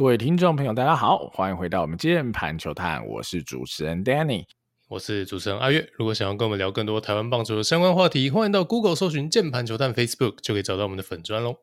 各位听众朋友，大家好，欢迎回到我们键盘球探，我是主持人 Danny，我是主持人阿月。如果想要跟我们聊更多台湾棒球的相关话题，欢迎到 Google 搜寻键盘球探 Facebook，就可以找到我们的粉专喽。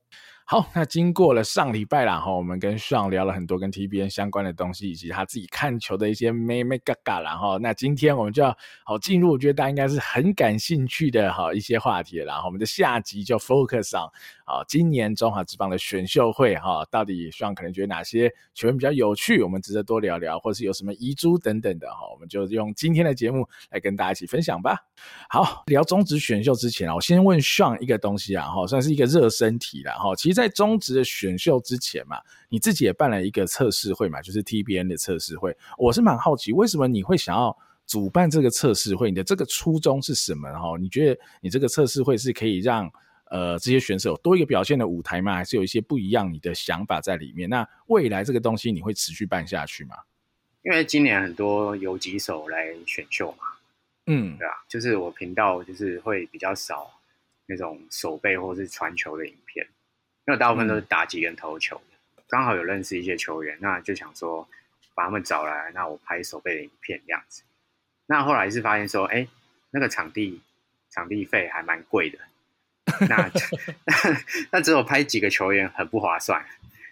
好，那经过了上礼拜啦，哈，我们跟 Sean 聊了很多跟 TBN 相关的东西，以及他自己看球的一些咩咩嘎嘎啦，哈。那今天我们就要好进入，我觉得大家应该是很感兴趣的哈一些话题了，然后我们的下集就 focus on 啊，今年中华职棒的选秀会哈，到底上可能觉得哪些球员比较有趣，我们值得多聊聊，或是有什么遗珠等等的哈，我们就用今天的节目来跟大家一起分享吧。好，聊中职选秀之前啊，我先问上一个东西啊，哈，算是一个热身题了哈，其实。在中职的选秀之前嘛，你自己也办了一个测试会嘛，就是 TBN 的测试会。我是蛮好奇，为什么你会想要主办这个测试会？你的这个初衷是什么？哈，你觉得你这个测试会是可以让呃这些选手有多一个表现的舞台吗？还是有一些不一样你的想法在里面？那未来这个东西你会持续办下去吗？因为今年很多游击手来选秀嘛，嗯，对啊，就是我频道就是会比较少那种手背或是传球的影片。因为大部分都是打击跟投球的，刚、嗯、好有认识一些球员，那就想说把他们找来，那我拍手背的影片这样子。那后来是发现说，哎、欸，那个场地场地费还蛮贵的，那那只有拍几个球员很不划算，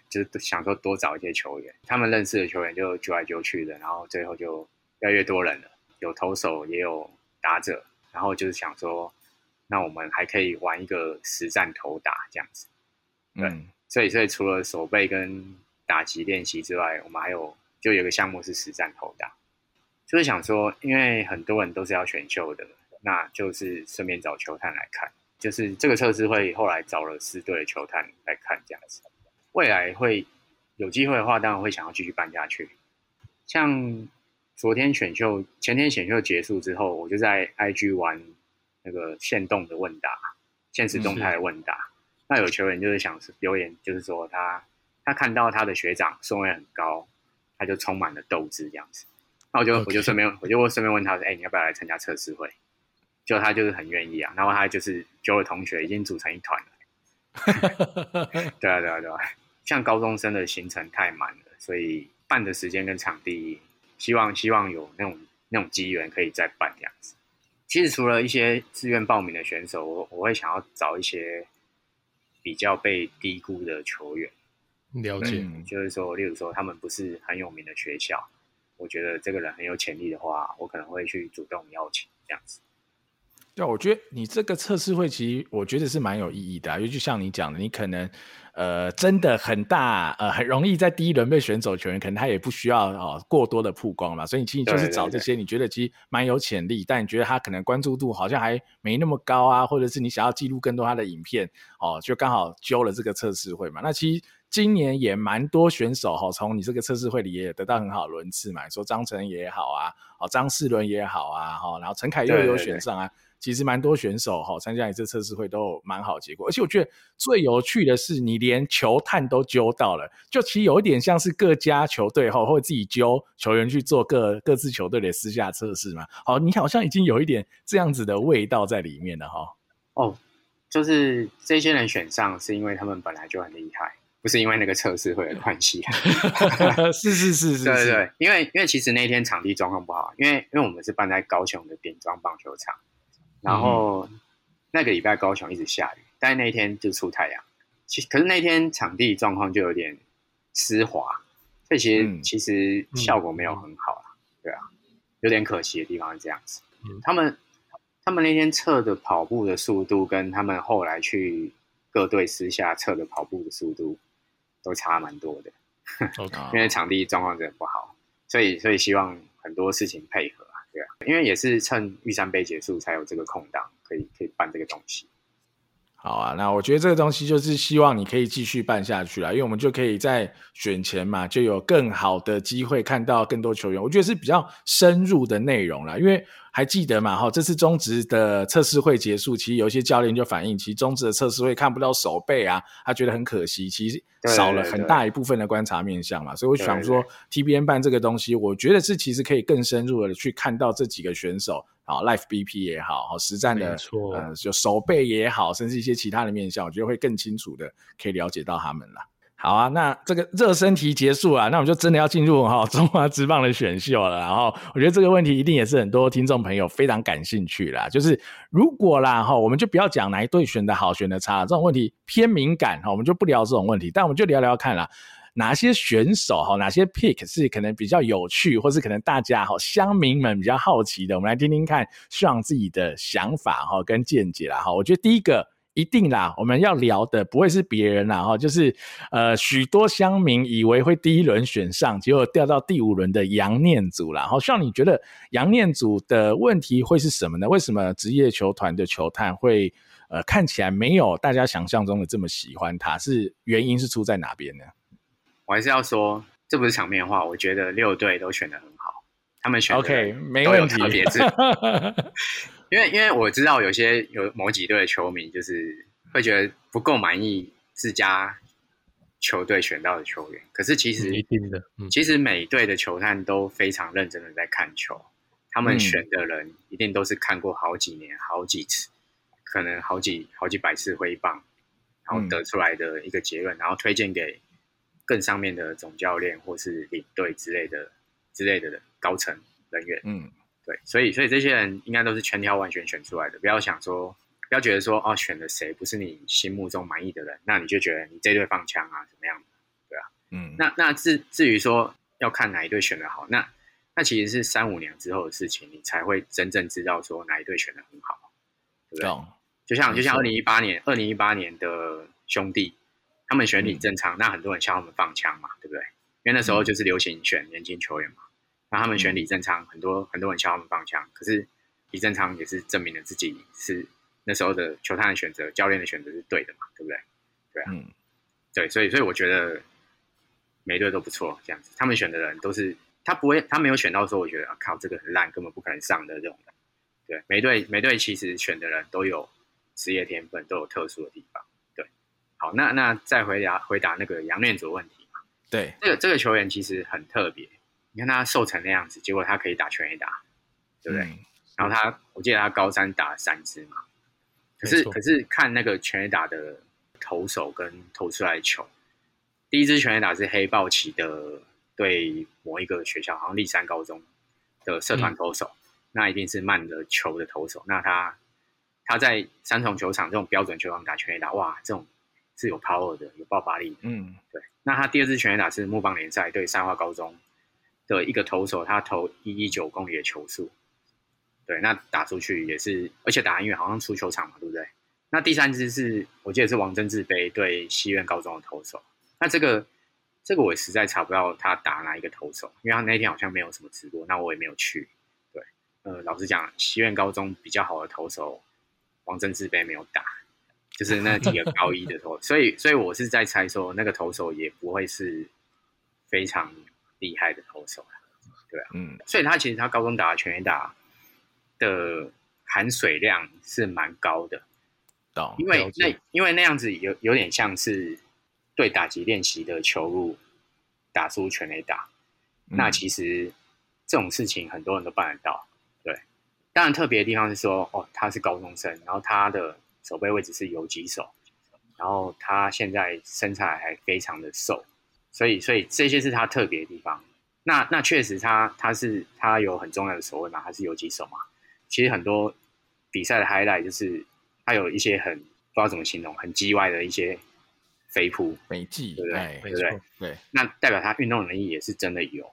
就是想说多找一些球员，他们认识的球员就揪来揪去的，然后最后就越来越多人了，有投手也有打者，然后就是想说，那我们还可以玩一个实战投打这样子。对，所以所以除了手背跟打击练习之外，我们还有就有个项目是实战投打，就是想说，因为很多人都是要选秀的，那就是顺便找球探来看，就是这个测试会后来找了四队的球探来看这样子，未来会有机会的话，当然会想要继续办下去。像昨天选秀，前天选秀结束之后，我就在 IG 玩那个限动的问答，现实动态的问答。那有球员就是想留言，就是说他他看到他的学长顺位很高，他就充满了斗志这样子。那我就.我就顺便我就顺便问他说：“哎、欸，你要不要来参加测试会？”就他就是很愿意啊。然后他就是揪了同学已经组成一团了。对啊对啊对啊！像高中生的行程太满了，所以办的时间跟场地，希望希望有那种那种机缘可以再办这样子。其实除了一些自愿报名的选手，我我会想要找一些。比较被低估的球员，了解，就是说，例如说，他们不是很有名的学校，我觉得这个人很有潜力的话，我可能会去主动邀请这样子。对，我觉得你这个测试会，其实我觉得是蛮有意义的啊，因为就像你讲的，你可能。呃，真的很大，呃，很容易在第一轮被选走球员，可能他也不需要哦过多的曝光嘛，所以你其实就是找这些你觉得其实蛮有潜力，但你觉得他可能关注度好像还没那么高啊，或者是你想要记录更多他的影片，哦，就刚好揪了这个测试会嘛。那其实今年也蛮多选手哈，从你这个测试会里也得到很好的轮次嘛，你说张成也好啊，哦张世伦也好啊，哈，然后陈凯又有选上啊。对对对其实蛮多选手哈参加一次测试会都有蛮好结果，而且我觉得最有趣的是你连球探都揪到了，就其实有一点像是各家球队哈会自己揪球员去做各各自球队的私下测试嘛。好，你好像已经有一点这样子的味道在里面了哈。哦，就是这些人选上是因为他们本来就很厉害，不是因为那个测试会的关系。是是是是，对对对，因为因为其实那天场地状况不好，因为因为我们是办在高雄的点装棒球场。然后那个礼拜高雄一直下雨，但是那天就出太阳。其可是那天场地状况就有点湿滑，这些其实效果没有很好啦，对啊，有点可惜的地方是这样子。他们他们那天测的跑步的速度，跟他们后来去各队私下测的跑步的速度都差蛮多的。因为场地状况真的不好，所以所以希望很多事情配合。对，因为也是趁玉山杯结束才有这个空档，可以可以办这个东西。好啊，那我觉得这个东西就是希望你可以继续办下去啦，因为我们就可以在选前嘛，就有更好的机会看到更多球员。我觉得是比较深入的内容啦，因为。还记得嘛？哈，这次中职的测试会结束，其实有一些教练就反映，其实中职的测试会看不到手背啊，他觉得很可惜，其实少了很大一部分的观察面向嘛。所以我想说，TBN 办这个东西，我觉得是其实可以更深入的去看到这几个选手啊，Live BP 也好，好，实战的，错，呃，就手背也好，甚至一些其他的面向，我觉得会更清楚的可以了解到他们了。好啊，那这个热身题结束了，那我们就真的要进入哈中华职棒的选秀了。然后我觉得这个问题一定也是很多听众朋友非常感兴趣啦。就是如果啦哈，我们就不要讲哪一队选的好选的差，这种问题偏敏感哈，我们就不聊这种问题。但我们就聊聊看啦，哪些选手哈，哪些 pick 是可能比较有趣，或是可能大家哈乡民们比较好奇的，我们来听听看希望自己的想法哈跟见解啦哈。我觉得第一个。一定啦，我们要聊的不会是别人啦，哈，就是呃，许多乡民以为会第一轮选上，结果掉到第五轮的杨念祖啦。然后像你觉得杨念祖的问题会是什么呢？为什么职业球团的球探会呃看起来没有大家想象中的这么喜欢他？是原因是出在哪边呢？我还是要说，这不是场面话，我觉得六队都选的很好，他们选的 OK 没问题。因为因为我知道有些有某几队的球迷就是会觉得不够满意自家球队选到的球员，可是其实一定的，其实每队的球探都非常认真的在看球，他们选的人一定都是看过好几年、好几次，可能好几好几百次挥棒，然后得出来的一个结论，然后推荐给更上面的总教练或是领队之类的之类的高层人员，嗯。对，所以所以这些人应该都是千挑万选选出来的。不要想说，不要觉得说，哦，选的谁不是你心目中满意的人，那你就觉得你这队放枪啊，怎么样？对啊，嗯。那那至至于说要看哪一队选的好，那那其实是三五年之后的事情，你才会真正知道说哪一队选的很好，对不对？哦、就像就像二零一八年，二零一八年的兄弟，他们选李正昌，嗯、那很多人叫他们放枪嘛，对不对？因为那时候就是流行选年轻球员嘛。那他们选李正昌，很多很多人敲他们放枪，可是李正昌也是证明了自己是那时候的球探的选择，教练的选择是对的嘛，对不对？对啊，嗯，对，所以所以我觉得每队都不错，这样子，他们选的人都是他不会，他没有选到说我觉得啊靠这个很烂，根本不可能上的这种人。对，每队每队其实选的人都有职业天分，都有特殊的地方。对，好，那那再回答回答那个杨念祖问题嘛？对，这个这个球员其实很特别。你看他瘦成那样子，结果他可以打全垒打，对不对？嗯、然后他，我记得他高三打三支嘛。可是，可是看那个全垒打的投手跟投出来的球，第一支全垒打是黑豹旗的对某一个学校，好像立山高中的社团投手，嗯、那一定是慢的球的投手。那他他在三重球场这种标准球场打全垒打，哇，这种是有 power 的，有爆发力的。嗯，对。那他第二支全垒打是木棒联赛对三化高中。的一个投手，他投一一九公里的球速，对，那打出去也是，而且打因为，好像出球场嘛，对不对？那第三支是我记得是王贞治杯对西苑高中的投手，那这个这个我实在查不到他打哪一个投手，因为他那天好像没有什么直播，那我也没有去。对，呃，老实讲，西苑高中比较好的投手，王贞治杯没有打，就是那几个高一的投手，所以所以我是在猜说，那个投手也不会是非常。厉害的投手，对啊，嗯，所以他其实他高中打的全垒打的含水量是蛮高的，懂？因为那因为那样子有有点像是对打击练习的球路打出全垒打，嗯、那其实这种事情很多人都办得到，对。当然特别的地方是说，哦，他是高中生，然后他的守备位置是游击手，然后他现在身材还非常的瘦。所以，所以这些是他特别的地方。那那确实他，他他是他有很重要的守卫嘛，他是游击手嘛。其实很多比赛的 highlight 就是他有一些很不知道怎么形容，很机歪的一些飞扑美技，对不对？哎、对不对？对，那代表他运动能力也是真的有。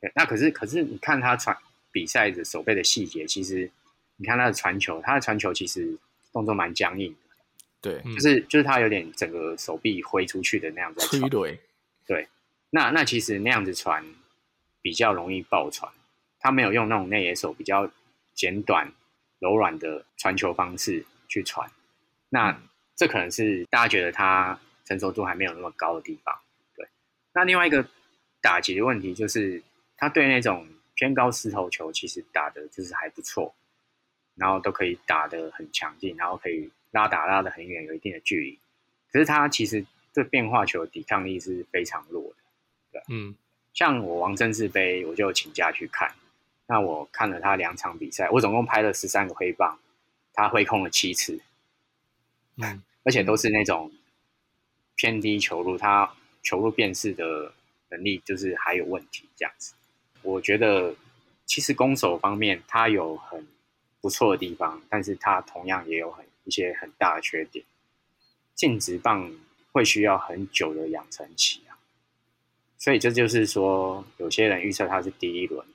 对，那可是可是你看他传比赛的手背的细节，其实你看他的传球，他的传球其实动作蛮僵硬的。对，就是就是他有点整个手臂挥出去的那样子。对对。对，那那其实那样子传比较容易爆传，他没有用那种内野手比较简短、柔软的传球方式去传，那、嗯、这可能是大家觉得他成熟度还没有那么高的地方。对，那另外一个打击的问题就是，他对那种偏高石头球其实打的就是还不错，然后都可以打得很强劲，然后可以拉打拉得很远，有一定的距离，可是他其实。这变化球的抵抗力是非常弱的，对，嗯，像我王贞治杯，我就请假去看，那我看了他两场比赛，我总共拍了十三个挥棒，他挥空了七次，嗯，而且都是那种偏低球路，他球路辨识的能力就是还有问题这样子。我觉得其实攻守方面他有很不错的地方，但是它同样也有很一些很大的缺点。进职棒会需要很久的养成期啊，所以这就是说，有些人预测他是第一轮，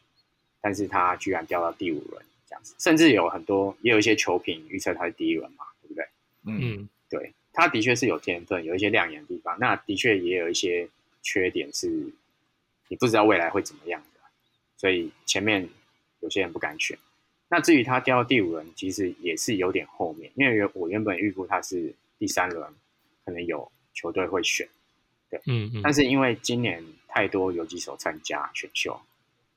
但是他居然掉到第五轮这样子，甚至有很多也有一些球评预测他是第一轮嘛，对不对？嗯，对，他的确是有天分，有一些亮眼的地方，那的确也有一些缺点是，你不知道未来会怎么样的，所以前面有些人不敢选。那至于他掉到第五轮，其实也是有点后面，因为我原本预估他是。第三轮可能有球队会选，对，嗯嗯，但是因为今年太多游击手参加选秀，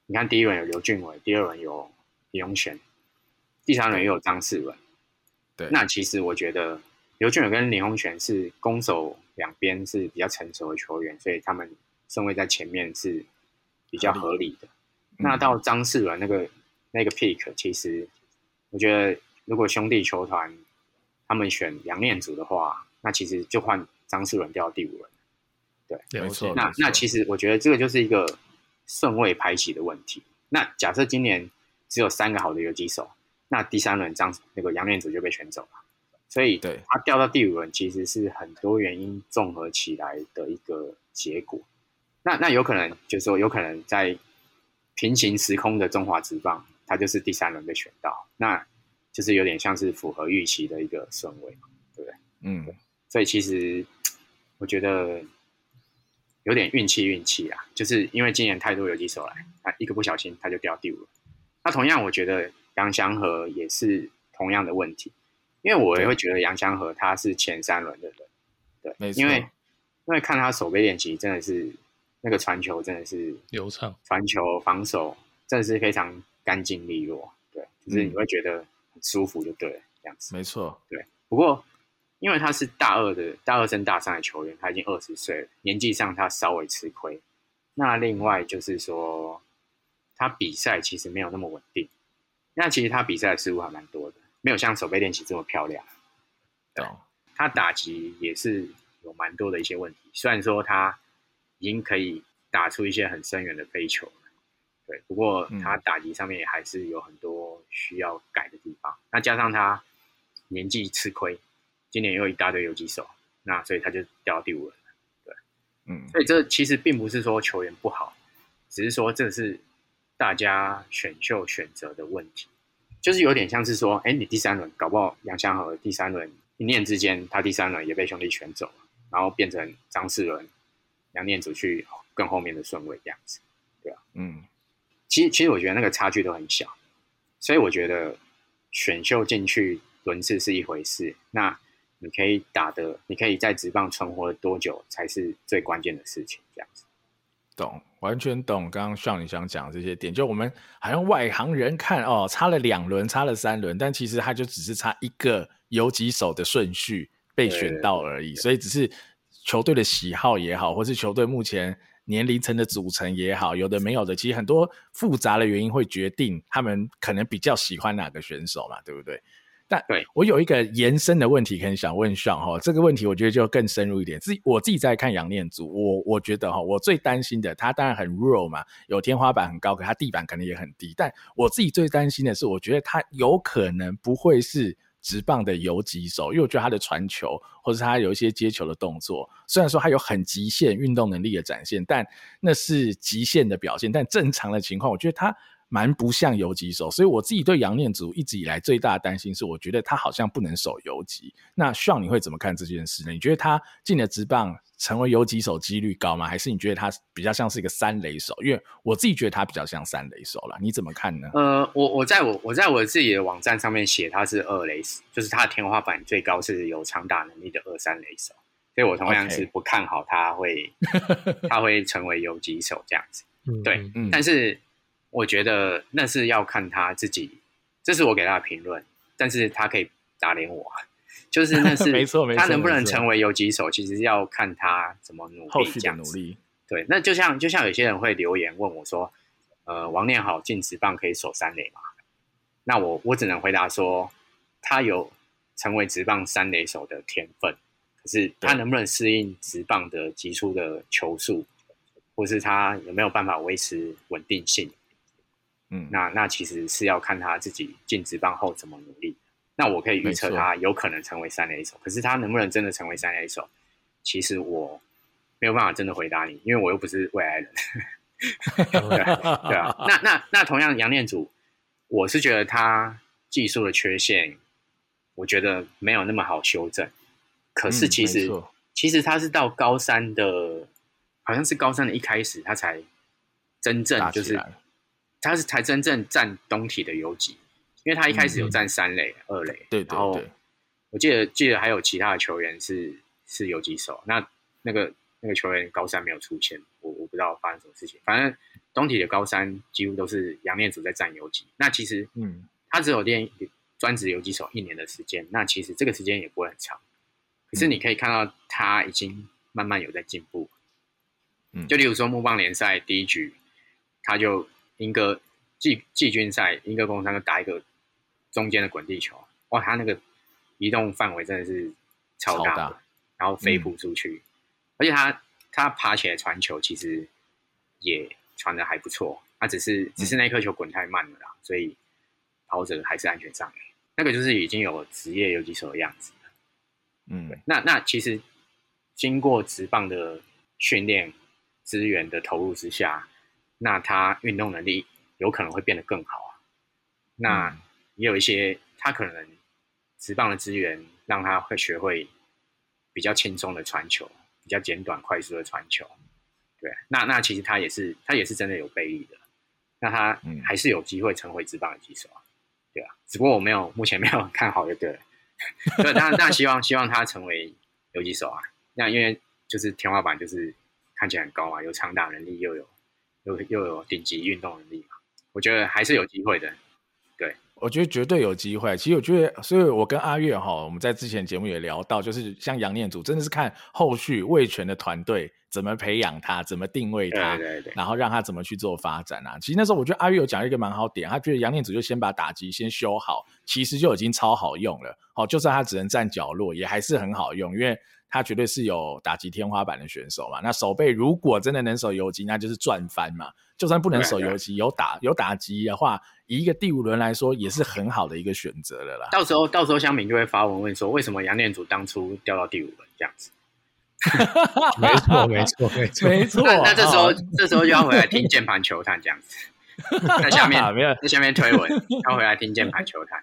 你看第一轮有刘俊伟，第二轮有林鏞璇，第三轮又有张世文，对，那其实我觉得刘俊伟跟林鏞璇是攻守两边是比较成熟的球员，所以他们顺位在前面是比较合理的。嗯、那到张世文那个那个 pick，其实我觉得如果兄弟球团。他们选杨念祖的话，那其实就换张世伦掉到第五轮。对，没错。那那其实我觉得这个就是一个顺位排期的问题。那假设今年只有三个好的游击手，那第三轮张那个杨念祖就被选走了。所以，对他掉到第五轮，其实是很多原因综合起来的一个结果。那那有可能就是说，有可能在平行时空的中华职棒，他就是第三轮被选到。那就是有点像是符合预期的一个顺位，对不对？嗯，所以其实我觉得有点运气运气啊，就是因为今年太多游击手来，他一个不小心他就掉第五了。那同样，我觉得杨祥和也是同样的问题，因为我也会觉得杨祥和他是前三轮的人，对，没错。因为因为看他守备练习，真的是那个传球真的是流畅，传球防守真的是非常干净利落，对，就是你会觉得。很舒服就对了，这样子。没错，对。不过，因为他是大二的大二升大三的球员，他已经二十岁了，年纪上他稍微吃亏。那另外就是说，他比赛其实没有那么稳定。那其实他比赛的失误还蛮多的，没有像手背练习这么漂亮。对，他打击也是有蛮多的一些问题。虽然说他已经可以打出一些很深远的飞球。对，不过他打击上面也还是有很多需要改的地方。嗯、那加上他年纪吃亏，今年又一大堆游击手，那所以他就掉到第五轮了。对，嗯，所以这其实并不是说球员不好，只是说这是大家选秀选择的问题，就是有点像是说，哎，你第三轮搞不好杨祥和第三轮一念之间，他第三轮也被兄弟选走了，然后变成张世伦、杨念祖去更后面的顺位这样子，对啊，嗯。其实，其实我觉得那个差距都很小，所以我觉得选秀进去轮次是一回事，那你可以打的，你可以在职棒存活多久才是最关键的事情，这样子。懂，完全懂。刚刚像你想讲这些点，就我们好像外行人看哦，差了两轮，差了三轮，但其实他就只是差一个游击手的顺序被选到而已，所以只是球队的喜好也好，或是球队目前。年龄层的组成也好，有的没有的，其实很多复杂的原因会决定他们可能比较喜欢哪个选手嘛，对不对？但对我有一个延伸的问题，可能想问上哈，这个问题我觉得就更深入一点。自己我自己在看杨念祖，我我觉得哈，我最担心的，他当然很 raw 嘛，有天花板很高，可他地板可能也很低。但我自己最担心的是，我觉得他有可能不会是。直棒的游击手，因为我觉得他的传球或者他有一些接球的动作，虽然说他有很极限运动能力的展现，但那是极限的表现。但正常的情况，我觉得他蛮不像游击手。所以我自己对杨念祖一直以来最大的担心是，我觉得他好像不能守游击。那 Sean 你会怎么看这件事呢？你觉得他进了职棒？成为游击手几率高吗？还是你觉得他比较像是一个三垒手？因为我自己觉得他比较像三垒手啦，你怎么看呢？呃，我我在我我在我自己的网站上面写他是二垒手，就是他的天花板最高是有长打能力的二三垒手，所以我同样是不看好他会 他会成为游击手这样子。对，嗯，但是我觉得那是要看他自己，这是我给他的评论，但是他可以打脸我。就是那是 没错，没错，他能不能成为游击手，其实要看他怎么努力，后续的努力。对，那就像就像有些人会留言问我说：“呃，王念好进直棒可以守三垒吗？”那我我只能回答说，他有成为直棒三垒手的天分，可是他能不能适应直棒的急速的球速，或是他有没有办法维持稳定性？嗯，那那其实是要看他自己进职棒后怎么努力。那我可以预测他有可能成为三垒手，可是他能不能真的成为三垒手？其实我没有办法真的回答你，因为我又不是未来人。对对啊，那那那同样杨念祖，我是觉得他技术的缺陷，我觉得没有那么好修正。可是其实、嗯、其实他是到高三的，好像是高三的一开始，他才真正就是他是才真正占东体的游击，因为他一开始有占三垒、嗯、二垒，对，对，对，然后我记得记得还有其他的球员是是游击手，那那个那个球员高三没有出现。我我不知道发生什么事情，反正东体的高三几乎都是杨念祖在占游击。那其实，嗯，他只有练专职游击手一年的时间，那其实这个时间也不会很长。可是你可以看到他已经慢慢有在进步。嗯，就例如说木棒联赛第一局，他就莺歌季季军赛，莺歌工商就打一个中间的滚地球，哇，他那个移动范围真的是超大，超大，然后飞扑出去，嗯，而且他。他爬起来传球，其实也传的还不错。他只是只是那颗球滚太慢了啦，嗯、所以跑者还是安全上来。那个就是已经有职业游击手的样子了。嗯，那那其实经过职棒的训练资源的投入之下，那他运动能力有可能会变得更好啊。那也有一些他可能直棒的资源让他会学会比较轻松的传球。比较简短、快速的传球，对，那那其实他也是，他也是真的有背力的，那他还是有机会成为直棒的击手啊，对啊，只不过我没有，目前没有 看好就对了，对，当然当然希望希望他成为游击手啊，那因为就是天花板就是看起来很高嘛，有长打能力，又有又又有顶级运动能力嘛，我觉得还是有机会的。对我觉得绝对有机会。其实我觉得，所以我跟阿月哈，我们在之前节目也聊到，就是像杨念祖，真的是看后续魏权的团队怎么培养他，怎么定位他，对对对，然后让他怎么去做发展啊。其实那时候我觉得阿月有讲一个蛮好点，他觉得杨念祖就先把打击先修好，其实就已经超好用了。好，就算他只能站角落，也还是很好用，因为。他绝对是有打击天花板的选手嘛？那守备如果真的能守游击，那就是赚翻嘛。就算不能守游击，有打有打击的话，以一个第五轮来说，也是很好的一个选择了啦。到时候到时候乡民就会发文问说，为什么杨念祖当初掉到第五轮这样子？没错没错没错没错。那那这时候这时候就要回来听键盘球探这样子，在下面在下面推文，要回来听键盘球探。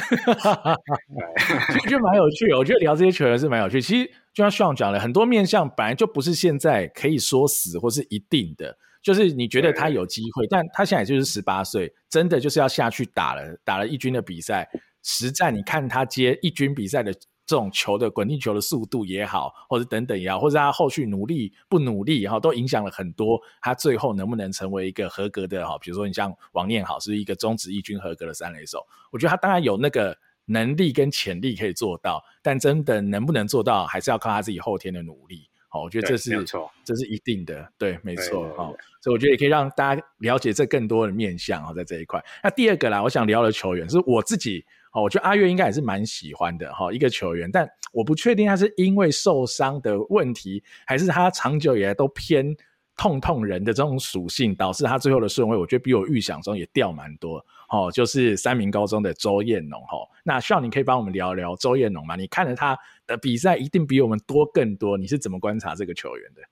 哈哈哈，我觉得蛮有趣的。我觉得聊这些球员是蛮有趣。其实就像 Sean 讲的，很多面向本来就不是现在可以说死或是一定的。就是你觉得他有机会，但他现在就是十八岁，真的就是要下去打了，打了一军的比赛，实战你看他接一军比赛的。这种球的滚地球的速度也好，或者等等也好，或者他后续努力不努力，哈，都影响了很多他最后能不能成为一个合格的哈。比如说你像王念好是一个中职一军合格的三垒手，我觉得他当然有那个能力跟潜力可以做到，但真的能不能做到，还是要靠他自己后天的努力。好，我觉得这是这是一定的，对，没错，好。所以我觉得也可以让大家了解这更多的面向哈，在这一块。那第二个啦，我想聊的球员是我自己。好，我觉得阿月应该也是蛮喜欢的哈，一个球员，但我不确定他是因为受伤的问题，还是他长久以来都偏痛痛人的这种属性，导致他最后的顺位，我觉得比我预想中也掉蛮多。哦，就是三民高中的周彦农哦。那需要你可以帮我们聊聊周彦农吗？你看了他的比赛，一定比我们多更多。你是怎么观察这个球员的？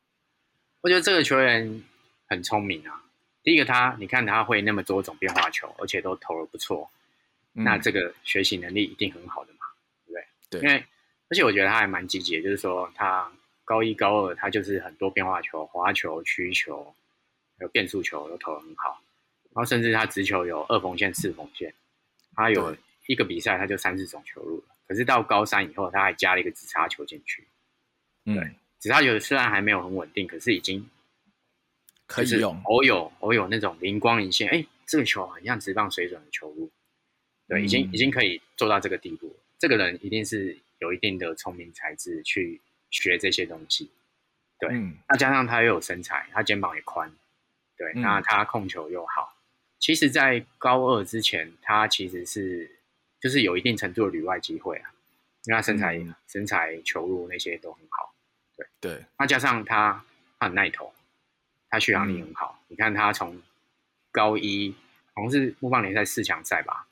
我觉得这个球员很聪明啊。第一个他，他你看他会那么多种变化球，而且都投的不错。那这个学习能力一定很好的嘛，对不对？对，因为而且我觉得他还蛮积极的，就是说他高一高二他就是很多变化球、滑球、曲球，还有变速球都投的很好，然后甚至他直球有二缝线、四缝线，他有一个比赛他就三四种球路了。可是到高三以后，他还加了一个直叉球进去，对，嗯，指叉球虽然还没有很稳定，可是已经可以用，偶有偶有那种灵光一现，哎，这个球很像直棒水准的球路。对，已经已经可以做到这个地步。这个人一定是有一定的聪明才智去学这些东西。对，嗯、那加上他又有身材，他肩膀也宽。对，嗯、那他控球又好。其实，在高二之前，他其实是就是有一定程度的旅外机会啊。因为他身材、嗯、身材、球路那些都很好。对对，那加上他他很耐投，他续航力很好。嗯、你看他从高一好像是木棒联赛四强赛吧，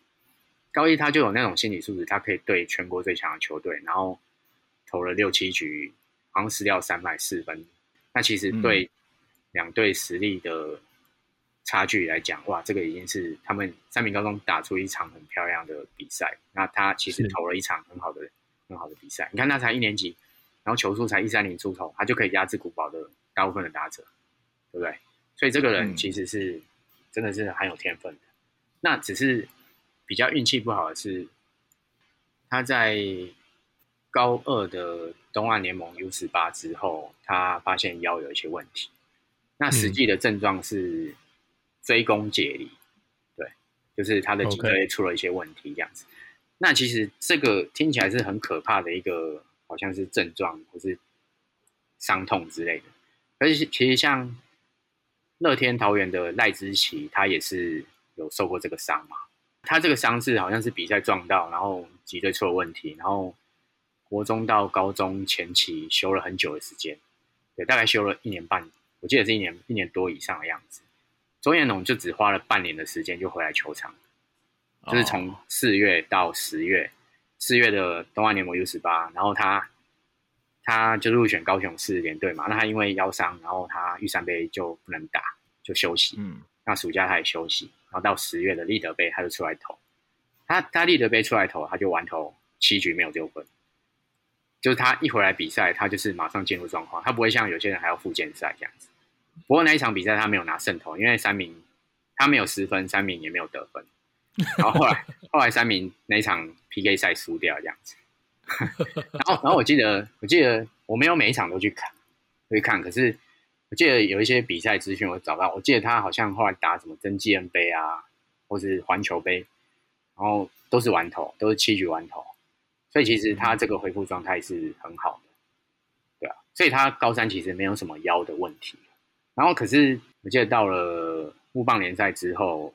高一他就有那种心理素质，他可以对全国最强的球队，然后投了六七局，好像失掉三百四分。那其实对两队实力的差距来讲，哇，这个已经是他们三名高中打出一场很漂亮的比赛。那他其实投了一场很好的很好的比赛。你看他才一年级，然后球速才一三零出头，他就可以压制古堡的大部分的打者，对不对？所以这个人其实是真的是很有天分的。那只是比较运气不好的是，他在高二的。东岸联盟 U 十八之后，他发现腰有一些问题。那实际的症状是椎弓解离，对，就是他的脊椎出了一些问题这样子。那其实这个听起来是很可怕的一个，好像是症状或是伤痛之类的。而且其实像乐天桃园的赖之奇，他也是有受过这个伤嘛。他这个伤是好像是比赛撞到，然后脊椎出了问题，然后。国中到高中前期休了很久的时间，对，大概休了一年半，我记得是一年一年多以上的样子。周彦龙就只花了半年的时间就回来球场，就是从四月到十月，四月的东岸联盟 U 十八，然后他他就入选高雄市联队嘛。那他因为腰伤，然后他玉山杯就不能打，就休息。嗯，那暑假他也休息，然后到十月的立德杯他就出来投，他他立德杯出来投，他就完投七局没有丢分。就是他一回来比赛，他就是马上进入状况，他不会像有些人还要复健赛这样子。不过那一场比赛他没有拿胜投，因为三名他没有失分，三名也没有得分。然后后来后来三名那一场 PK 赛输掉这样子。然后然后我记得我记得我没有每一场都去看，去看，可是我记得有一些比赛资讯我找到，我记得他好像后来打什么真纪恩杯啊，或是环球杯，然后都是完投，都是七局完投。所以其实他这个恢复状态是很好的，对啊，所以他高三其实没有什么腰的问题。然后可是我记得到了木棒联赛之后，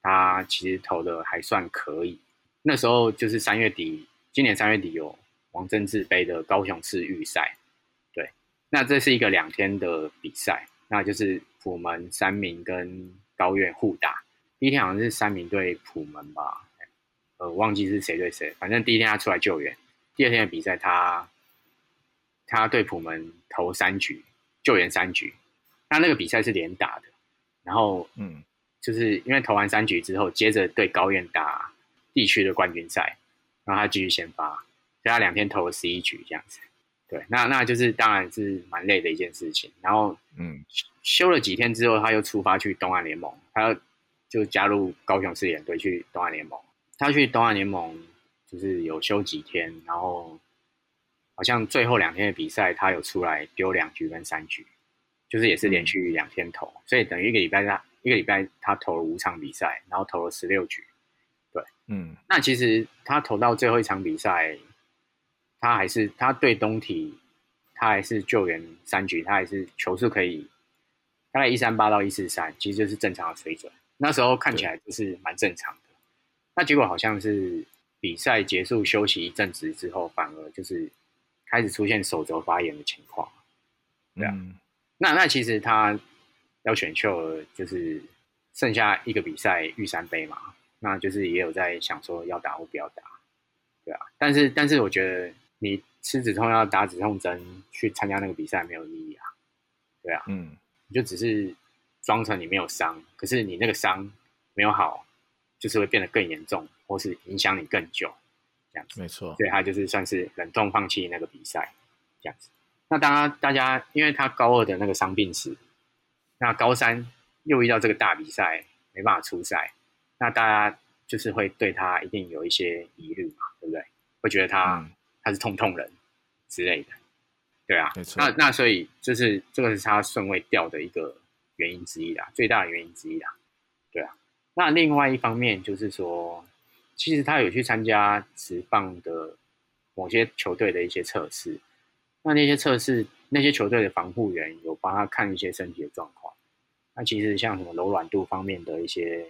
他其实投的还算可以。那时候就是三月底，今年三月底有王贞治杯的高雄市预赛，对，那这是一个两天的比赛，那就是普门、三名跟高苑互打。第一天好像是三名对普门吧。呃，忘记是谁对谁，反正第一天他出来救援，第二天的比赛他他对普门投三局，救援三局，那那个比赛是连打的，然后嗯，就是因为投完三局之后，接着对高院打地区的冠军赛，然后他继续先发，所以他两天投了十一局这样子，对，那那就是当然是蛮累的一件事情，然后嗯，休了几天之后，他又出发去东岸联盟，他就加入高雄市联队去东岸联盟。他去东岸联盟，就是有休几天，然后好像最后两天的比赛，他有出来丢两局跟三局，就是也是连续两天投，嗯、所以等于一个礼拜他一个礼拜他投了五场比赛，然后投了十六局，对，嗯，那其实他投到最后一场比赛，他还是他对东体，他还是救援三局，他还是球速可以大概一三八到一四三，其实就是正常的水准，那时候看起来就是蛮正常的。那结果好像是比赛结束休息一阵子之后，反而就是开始出现手肘发炎的情况，对啊。嗯、那那其实他要选秀，就是剩下一个比赛玉山杯嘛，那就是也有在想说要打或不要打，对啊。但是但是我觉得你吃止痛药打止痛针去参加那个比赛没有意义啊，对啊，嗯，你就只是装成你没有伤，可是你那个伤没有好。就是会变得更严重，或是影响你更久，这样子。没错，所以他就是算是忍痛放弃那个比赛，这样子。那当然，大家因为他高二的那个伤病史，那高三又遇到这个大比赛，没办法出赛，那大家就是会对他一定有一些疑虑嘛，对不对？会觉得他、嗯、他是痛痛人之类的，对啊。那那所以就是这个是他顺位掉的一个原因之一啦，最大的原因之一啦，对啊。那另外一方面就是说，其实他有去参加职棒的某些球队的一些测试，那那些测试，那些球队的防护员有帮他看一些身体的状况。那其实像什么柔软度方面的一些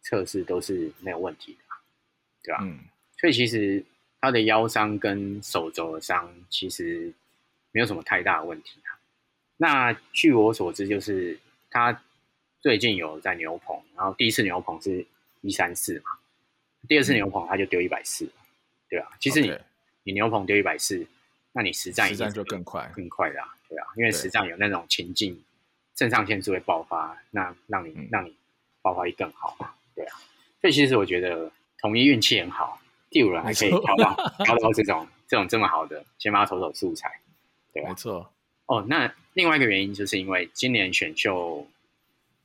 测试都是没有问题的，对吧？嗯。所以其实他的腰伤跟手肘的伤其实没有什么太大的问题啊。那据我所知，就是他最近有在牛棚，然后第一次牛棚是一三四嘛，第二次牛棚他就丢一百四，对啊。其实你.你牛棚丢一百四，那你实战实战就更快更快啦啊，对啊，因为实战有那种情境，肾上腺素会爆发，那让你、嗯、让你爆发力更好嘛，对啊。所以其实我觉得统一运气很好，第五轮还可以挑到挑到这种这种这么好的先发投手素材，对啊，没错。哦，那另外一个原因就是因为今年选秀，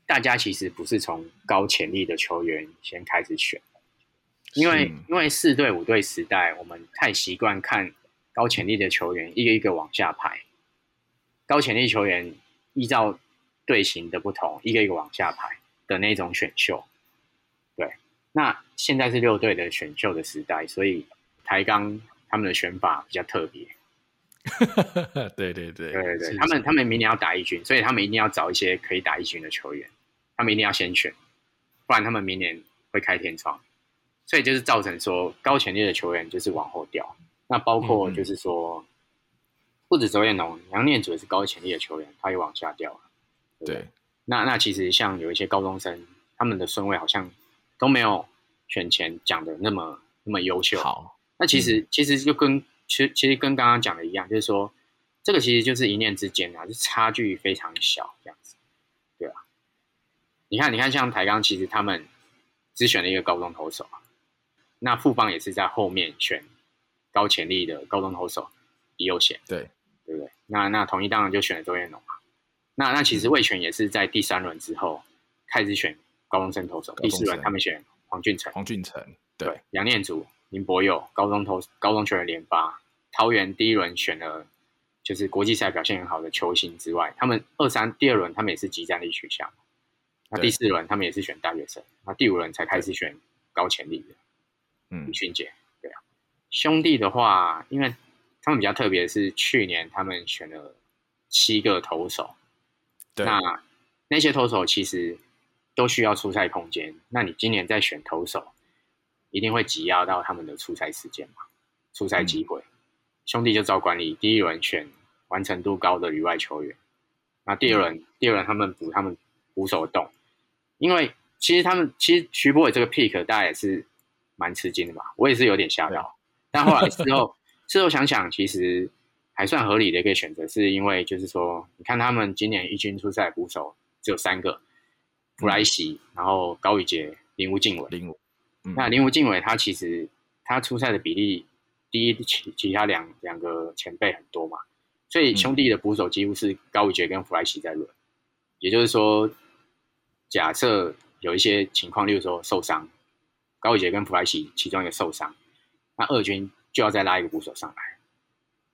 大家其实不是从高潜力的球员先开始选，因为因为四队五队时代，我们太习惯看高潜力的球员一个一个往下排，高潜力球员依照队形的不同，一个一个往下排的那种选秀。对，那现在是六队的选秀的时代，所以台钢他们的选法比较特别。对对对对对，是他们他们明年要打一军，所以他们一定要找一些可以打一军的球员，他们一定要先选，不然他们明年会开天窗，所以就是造成说高潜力的球员就是往后掉。那包括就是说，嗯、不止周彦农，杨念祖也是高潜力的球员，他也往下掉了。对，对，那那其实像有一些高中生，他们的顺位好像都没有选前讲的那么那么优秀。好，那其实、嗯、其实就跟。其实其实跟刚刚讲的一样，就是说，这个其实就是一念之间啊，就差距非常小这样子，对啊。你看，你看，像台钢，其实他们只选了一个高中投手啊，那富邦也是在后面选高潜力的高中投手李佑贤，对。对不对？那那统一当然就选了周彦农嘛。那那其实魏全也是在第三轮之后开始选高中生投手，第四轮他们选黄俊成，黄俊成对。杨念祖。林柏佑高中投高中球员联发，桃园第一轮选了就是国际赛表现很好的球星之外，他们二三第二轮他们也是即战力取向，那第四轮他们也是选大学生，那第五轮才开始选高潜力的，嗯，李俊杰，兄弟的话，因为他们比较特别是去年他们选了七个投手，对那那些投手其实都需要出赛空间，那你今年再选投手。一定会挤压到他们的出赛时间嘛？出赛机会，嗯、兄弟就照管理，第一轮选完成度高的旅外球员，那第二轮，嗯、第二轮他们补他们捕手洞，因为其实他们其实徐博伟这个 pick 大家也是蛮吃惊的吧，我也是有点吓到，嗯、但后来之后事后想想，其实还算合理的一个选择，是因为就是说，你看他们今年一军出赛捕手只有三个，弗莱西，嗯、然后高宇杰、林吴敬伟。林那林吴敬伟他其实他出赛的比例低于其其他两两个前辈很多嘛，所以兄弟的捕手几乎是高宇杰跟弗莱西在轮，也就是说，假设有一些情况，例如说受伤，高宇杰跟弗莱西其中一个受伤，那二军就要再拉一个捕手上来，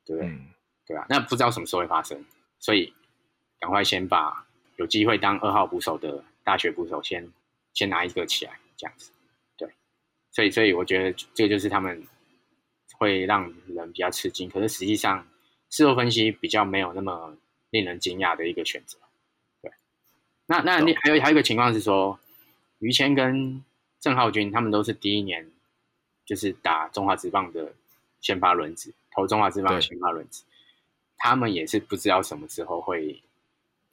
对不对？嗯、对啊，那不知道什么时候会发生，所以赶快先把有机会当二号捕手的大学捕手先先拿一个起来，这样子。对所以，所以我觉得这个就是他们会让人比较吃惊。可是实际上，事后分析比较没有那么令人惊讶的一个选择。对，那那你还有还有一个情况是说，于谦跟郑浩均他们都是第一年就是打中华职棒的先发轮子，投中华职棒的先发轮子，他们也是不知道什么时候会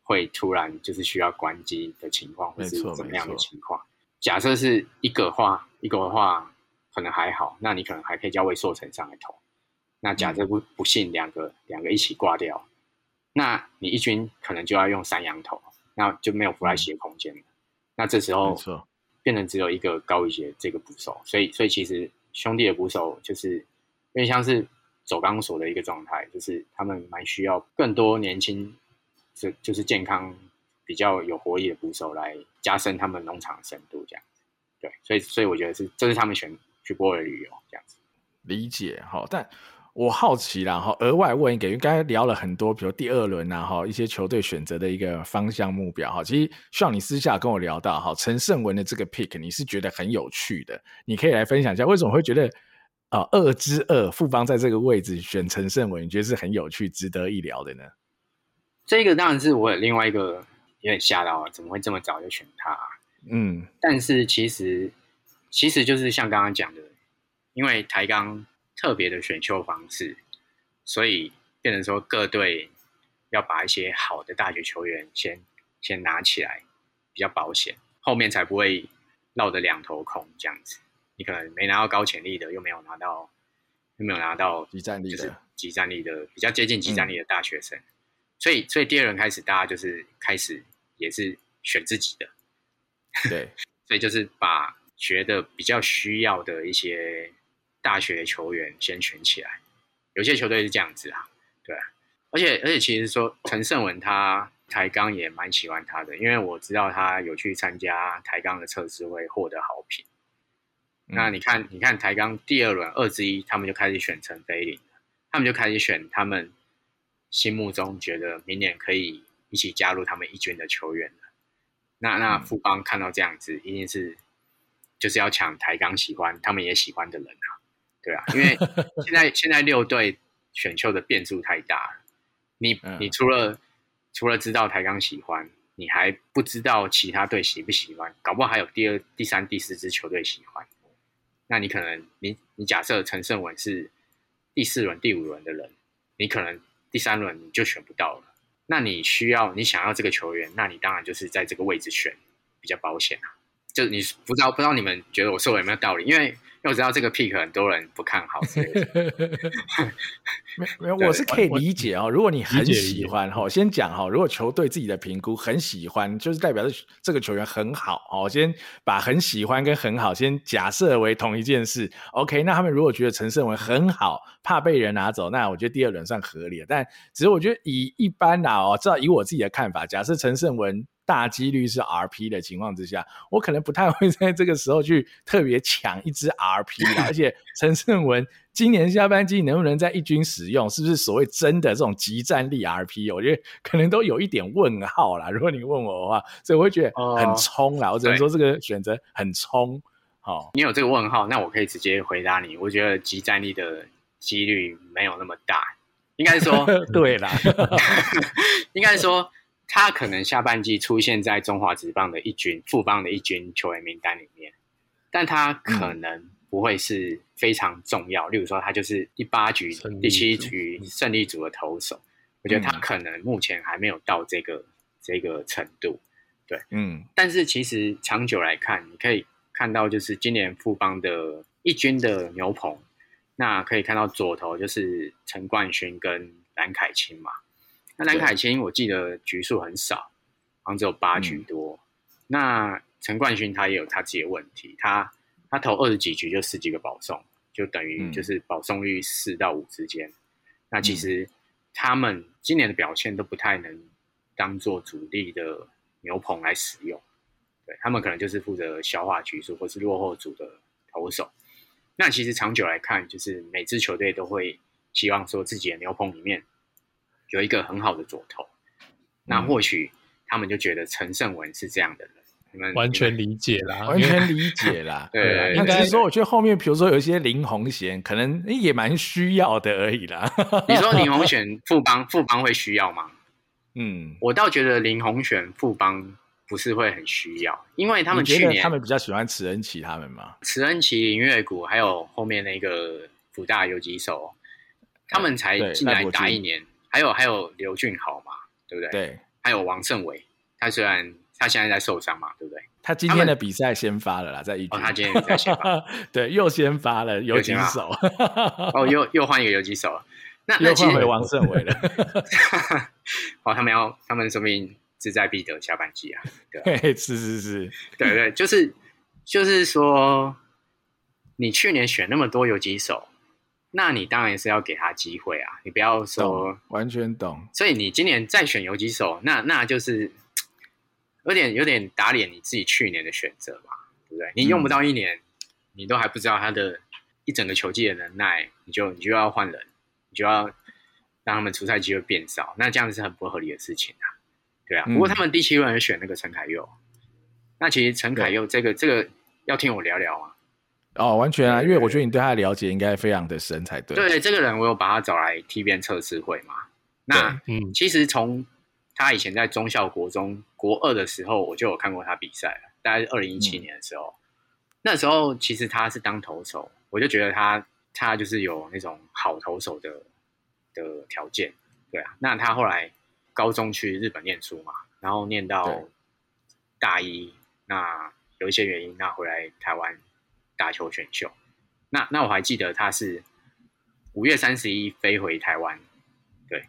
会突然就是需要关机的情况，或是怎么样的情况。假设是一个话，一个的话可能还好，那你可能还可以叫魏硕成上来投。那假设不不幸两个两个一起挂掉，那你一军可能就要用三羊投，那就没有弗莱西的空间那这时候变成只有一个高一杰这个捕手，所以所以其实兄弟的捕手就是因为像是走钢索的一个状态，就是他们蛮需要更多年轻，就就是健康。比较有活力的捕手来加深他们农场的深度，这样子，对，所以所以我觉得是这是他们选去波尔旅游，这样子理解好。但我好奇啦哈，额外问一个，因为刚才聊了很多，比如第二轮啊哈，一些球队选择的一个方向目标哈。其实像你私下跟我聊到哈，陈胜文的这个 pick 你是觉得很有趣的，你可以来分享一下为什么会觉得啊二之二富邦在这个位置选陈胜文，你觉得是很有趣、值得一聊的呢？这个当然是我有另外一个。有点吓到啊，怎么会这么早就选他？嗯，但是其实其实就是像刚刚讲的，因为台钢特别的选秀方式，所以变成说各队要把一些好的大学球员先先拿起来，比较保险，后面才不会落得两头空这样子。你可能没拿到高潜力的，又没有拿到，又没有拿到即战力的，集战力的比较接近即战力的大学生。嗯、所以，所以第二轮开始，大家就是开始也是选自己的。对，所以就是把觉得比较需要的一些大学球员先选起来。有些球队是这样子啊，对啊。而且，而且其实说陈胜文他台钢也蛮喜欢他的，因为我知道他有去参加台钢的测试会获得好评。嗯、那你看，你看台钢第二轮二之一，他们就开始选陈飞林了，他们就开始选他们心目中觉得明年可以一起加入他们一军的球员了。那那富邦看到这样子，一定是就是要抢台钢喜欢，他们也喜欢的人啊，对啊，因为 现在现在六队选秀的变数太大了，你你除了除了知道台钢喜欢，你还不知道其他队喜不喜欢，搞不好还有第二、第三、第四支球队喜欢，那你可能你你假设陈胜文是第四轮、第五轮的人，你可能第三轮你就选不到了。那你需要你想要这个球员，那你当然就是在这个位置选比较保险啊。就你不知道不知道你们觉得我说的有没有道理？因为因为我知道这个 pick 很多人不看好之类的。没有，我是可以理解哦。如果你很喜欢哈，先讲哈，如果球队自己的评估很喜欢，就是代表着这个球员很好哦。先把很喜欢跟很好先假设为同一件事。OK，那他们如果觉得陈胜文很好。怕被人拿走，那我觉得第二轮算合理的。但只是我觉得以一般啊，哦，至少以我自己的看法，假设陈胜文大几率是 RP 的情况之下，我可能不太会在这个时候去特别抢一支 RP 的。而且 陈胜文今年下半季能不能在一军使用，是不是所谓真的这种即战力 RP？我觉得可能都有一点问号啦。如果你问我的话，所以我会觉得很冲啦。哦，我只能说这个选择很冲。好，哦，你有这个问号，那我可以直接回答你。我觉得即战力的。几率没有那么大，应该说 对啦，应该说他可能下半季出现在中华职棒的一军、富邦的一军球员名单里面，但他可能不会是非常重要。嗯、例如说，他就是第八局、第七局胜利组的投手，我觉得他可能目前还没有到这个这个程度。对，嗯，但是其实长久来看，你可以看到，就是今年富邦的一军的牛棚。那可以看到左投就是陈冠勋跟蓝凯清嘛。那蓝凯钦我记得局数很少，好像只有八局多。嗯、那陈冠勋他也有他自己的问题，他他投二十几局就十几个保送，就等于就是保送率四到五之间。嗯、那其实他们今年的表现都不太能当做主力的牛棚来使用，对，他们可能就是负责消化局数或是落后组的投手。那其实长久来看，就是每支球队都会希望说自己的牛棚里面有一个很好的左投。嗯、那或许他们就觉得陈胜文是这样的人，你们 完全理解啦，完全理解啦。对，应该说，我觉得后面比如说有一些林鸿贤，可能也蛮需要的而已啦。你说林鸿贤富邦富邦会需要吗？嗯，我倒觉得林鸿贤富邦。不是会很需要，因为他们去年他们比较喜欢池恩齐他们嘛，池恩齐、林月谷，还有后面那个福大游击手，他们才进来打一年，还有还有刘俊豪嘛，对不对？对，还有王胜伟，他虽然他现在在受伤嘛，对不对？他今天的比赛先发了啦，在一局、哦，他今天比赛先发，对，又先发了游击手，哦，又又换一个游击手了，那又换回王胜伟了，哦，他们要他们说明。志在必得，下半季啊，对，是是是，对对，就是就是说，你去年选那么多游击手，那你当然是要给他机会啊，你不要说完全懂。所以你今年再选游击手，那那就是有点有点打脸你自己去年的选择嘛，对不对？你用不到一年，嗯、你都还不知道他的一整个球技的能耐，你就你就要换人，你就要让他们出赛机会变少，那这样子是很不合理的事情啊。对啊，不过他们第七轮选那个陈凯佑，嗯、那其实陈凯佑这个这个要听我聊聊啊。哦，完全啊，因为我觉得你对他的了解应该非常的深才对。对，这个人我有把他找来 TBS 测试会嘛。那嗯，其实从他以前在中校国中国二的时候，我就有看过他比赛了，大概是二零一七年的时候。嗯、那时候其实他是当投手，我就觉得他他就是有那种好投手的的条件，对啊。那他后来高中去日本念书嘛，然后念到大一，那有一些原因，那回来台湾打球选秀。那那我还记得他是五月三十一飞回台湾，对。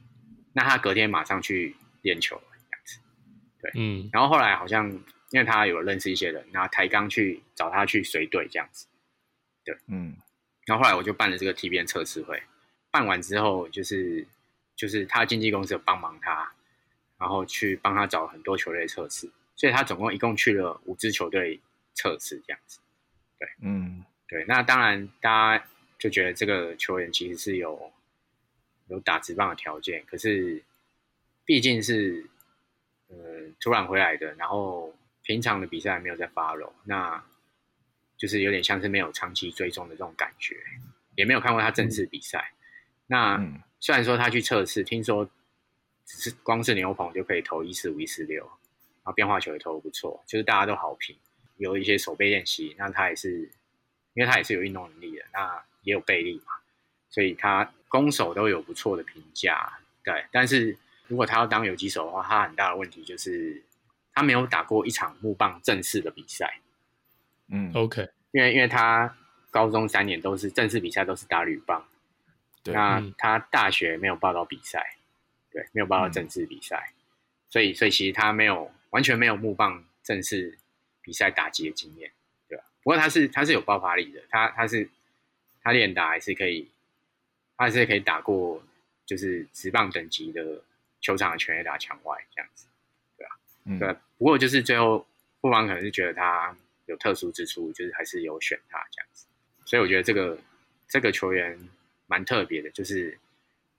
那他隔天马上去练球，这样子，对，嗯。然后后来好像因为他有认识一些人，然后台钢去找他去随队这样子，对，嗯。然后后来我就办了这个 TBN 测试会，办完之后就是就是他经纪公司有帮忙他，然后去帮他找很多球队测试，所以他总共一共去了五支球队测试这样子，对，嗯，对。那当然大家就觉得这个球员其实是有有打直棒的条件，可是毕竟是呃突然回来的，然后平常的比赛还没有在 follow 那。就是有点像是没有长期追踪的这种感觉，也没有看过他正式比赛。嗯、那虽然说他去测试，听说只是光是牛棚就可以投一四五一四六，然后变化球也投的不错，就是大家都好评。有一些手背练习，那他也是，因为他也是有运动能力的，那也有背力嘛，所以他攻守都有不错的评价。对，但是如果他要当游击手的话，他很大的问题就是他没有打过一场木棒正式的比赛。嗯，OK，因为因为他高中三年都是正式比赛都是打铝棒，对，那他大学没有报到比赛，对，没有报到正式比赛，嗯、所以所以其实他没有完全没有木棒正式比赛打击的经验，对吧？不过他是他是有爆发力的，他他是他练打还是可以，他还是可以打过就是直棒等级的球场的全垒打墙外这样子，对吧？嗯，对。不过就是最后不妨可能是觉得他。有特殊之处，就是还是有选他这样子，所以我觉得这个这个球员蛮特别的，就是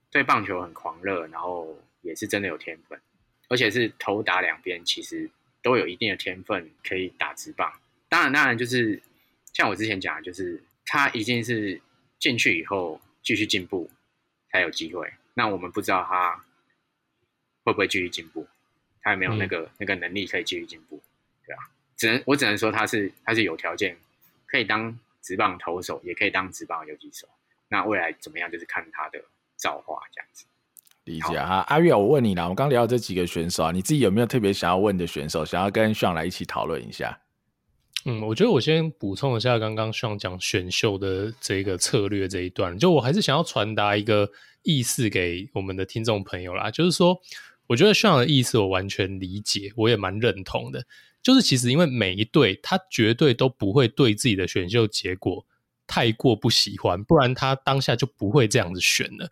对棒球很狂热，然后也是真的有天分，而且是头打两边其实都有一定的天分，可以打直棒。当然，当然就是像我之前讲的，就是他一定是进去以后继续进步才有机会。那我们不知道他会不会继续进步，他有没有那个、嗯、那个能力可以继续进步，对吧？只能我只能说他是他是有条件可以当直棒投手，也可以当直棒游击手。那未来怎么样，就是看他的造化这样子。理解哈，阿月，我问你啦，我们刚聊到这几个选手啊，你自己有没有特别想要问的选手，想要跟 Sean 来一起讨论一下？嗯，我觉得我先补充一下刚刚 Sean 讲选秀的这个策略这一段，就我还是想要传达一个意思给我们的听众朋友啦，就是说，我觉得 Sean 的意思我完全理解，我也蛮认同的。就是其实因为每一队他绝对都不会对自己的选秀结果太过不喜欢，不然他当下就不会这样子选了。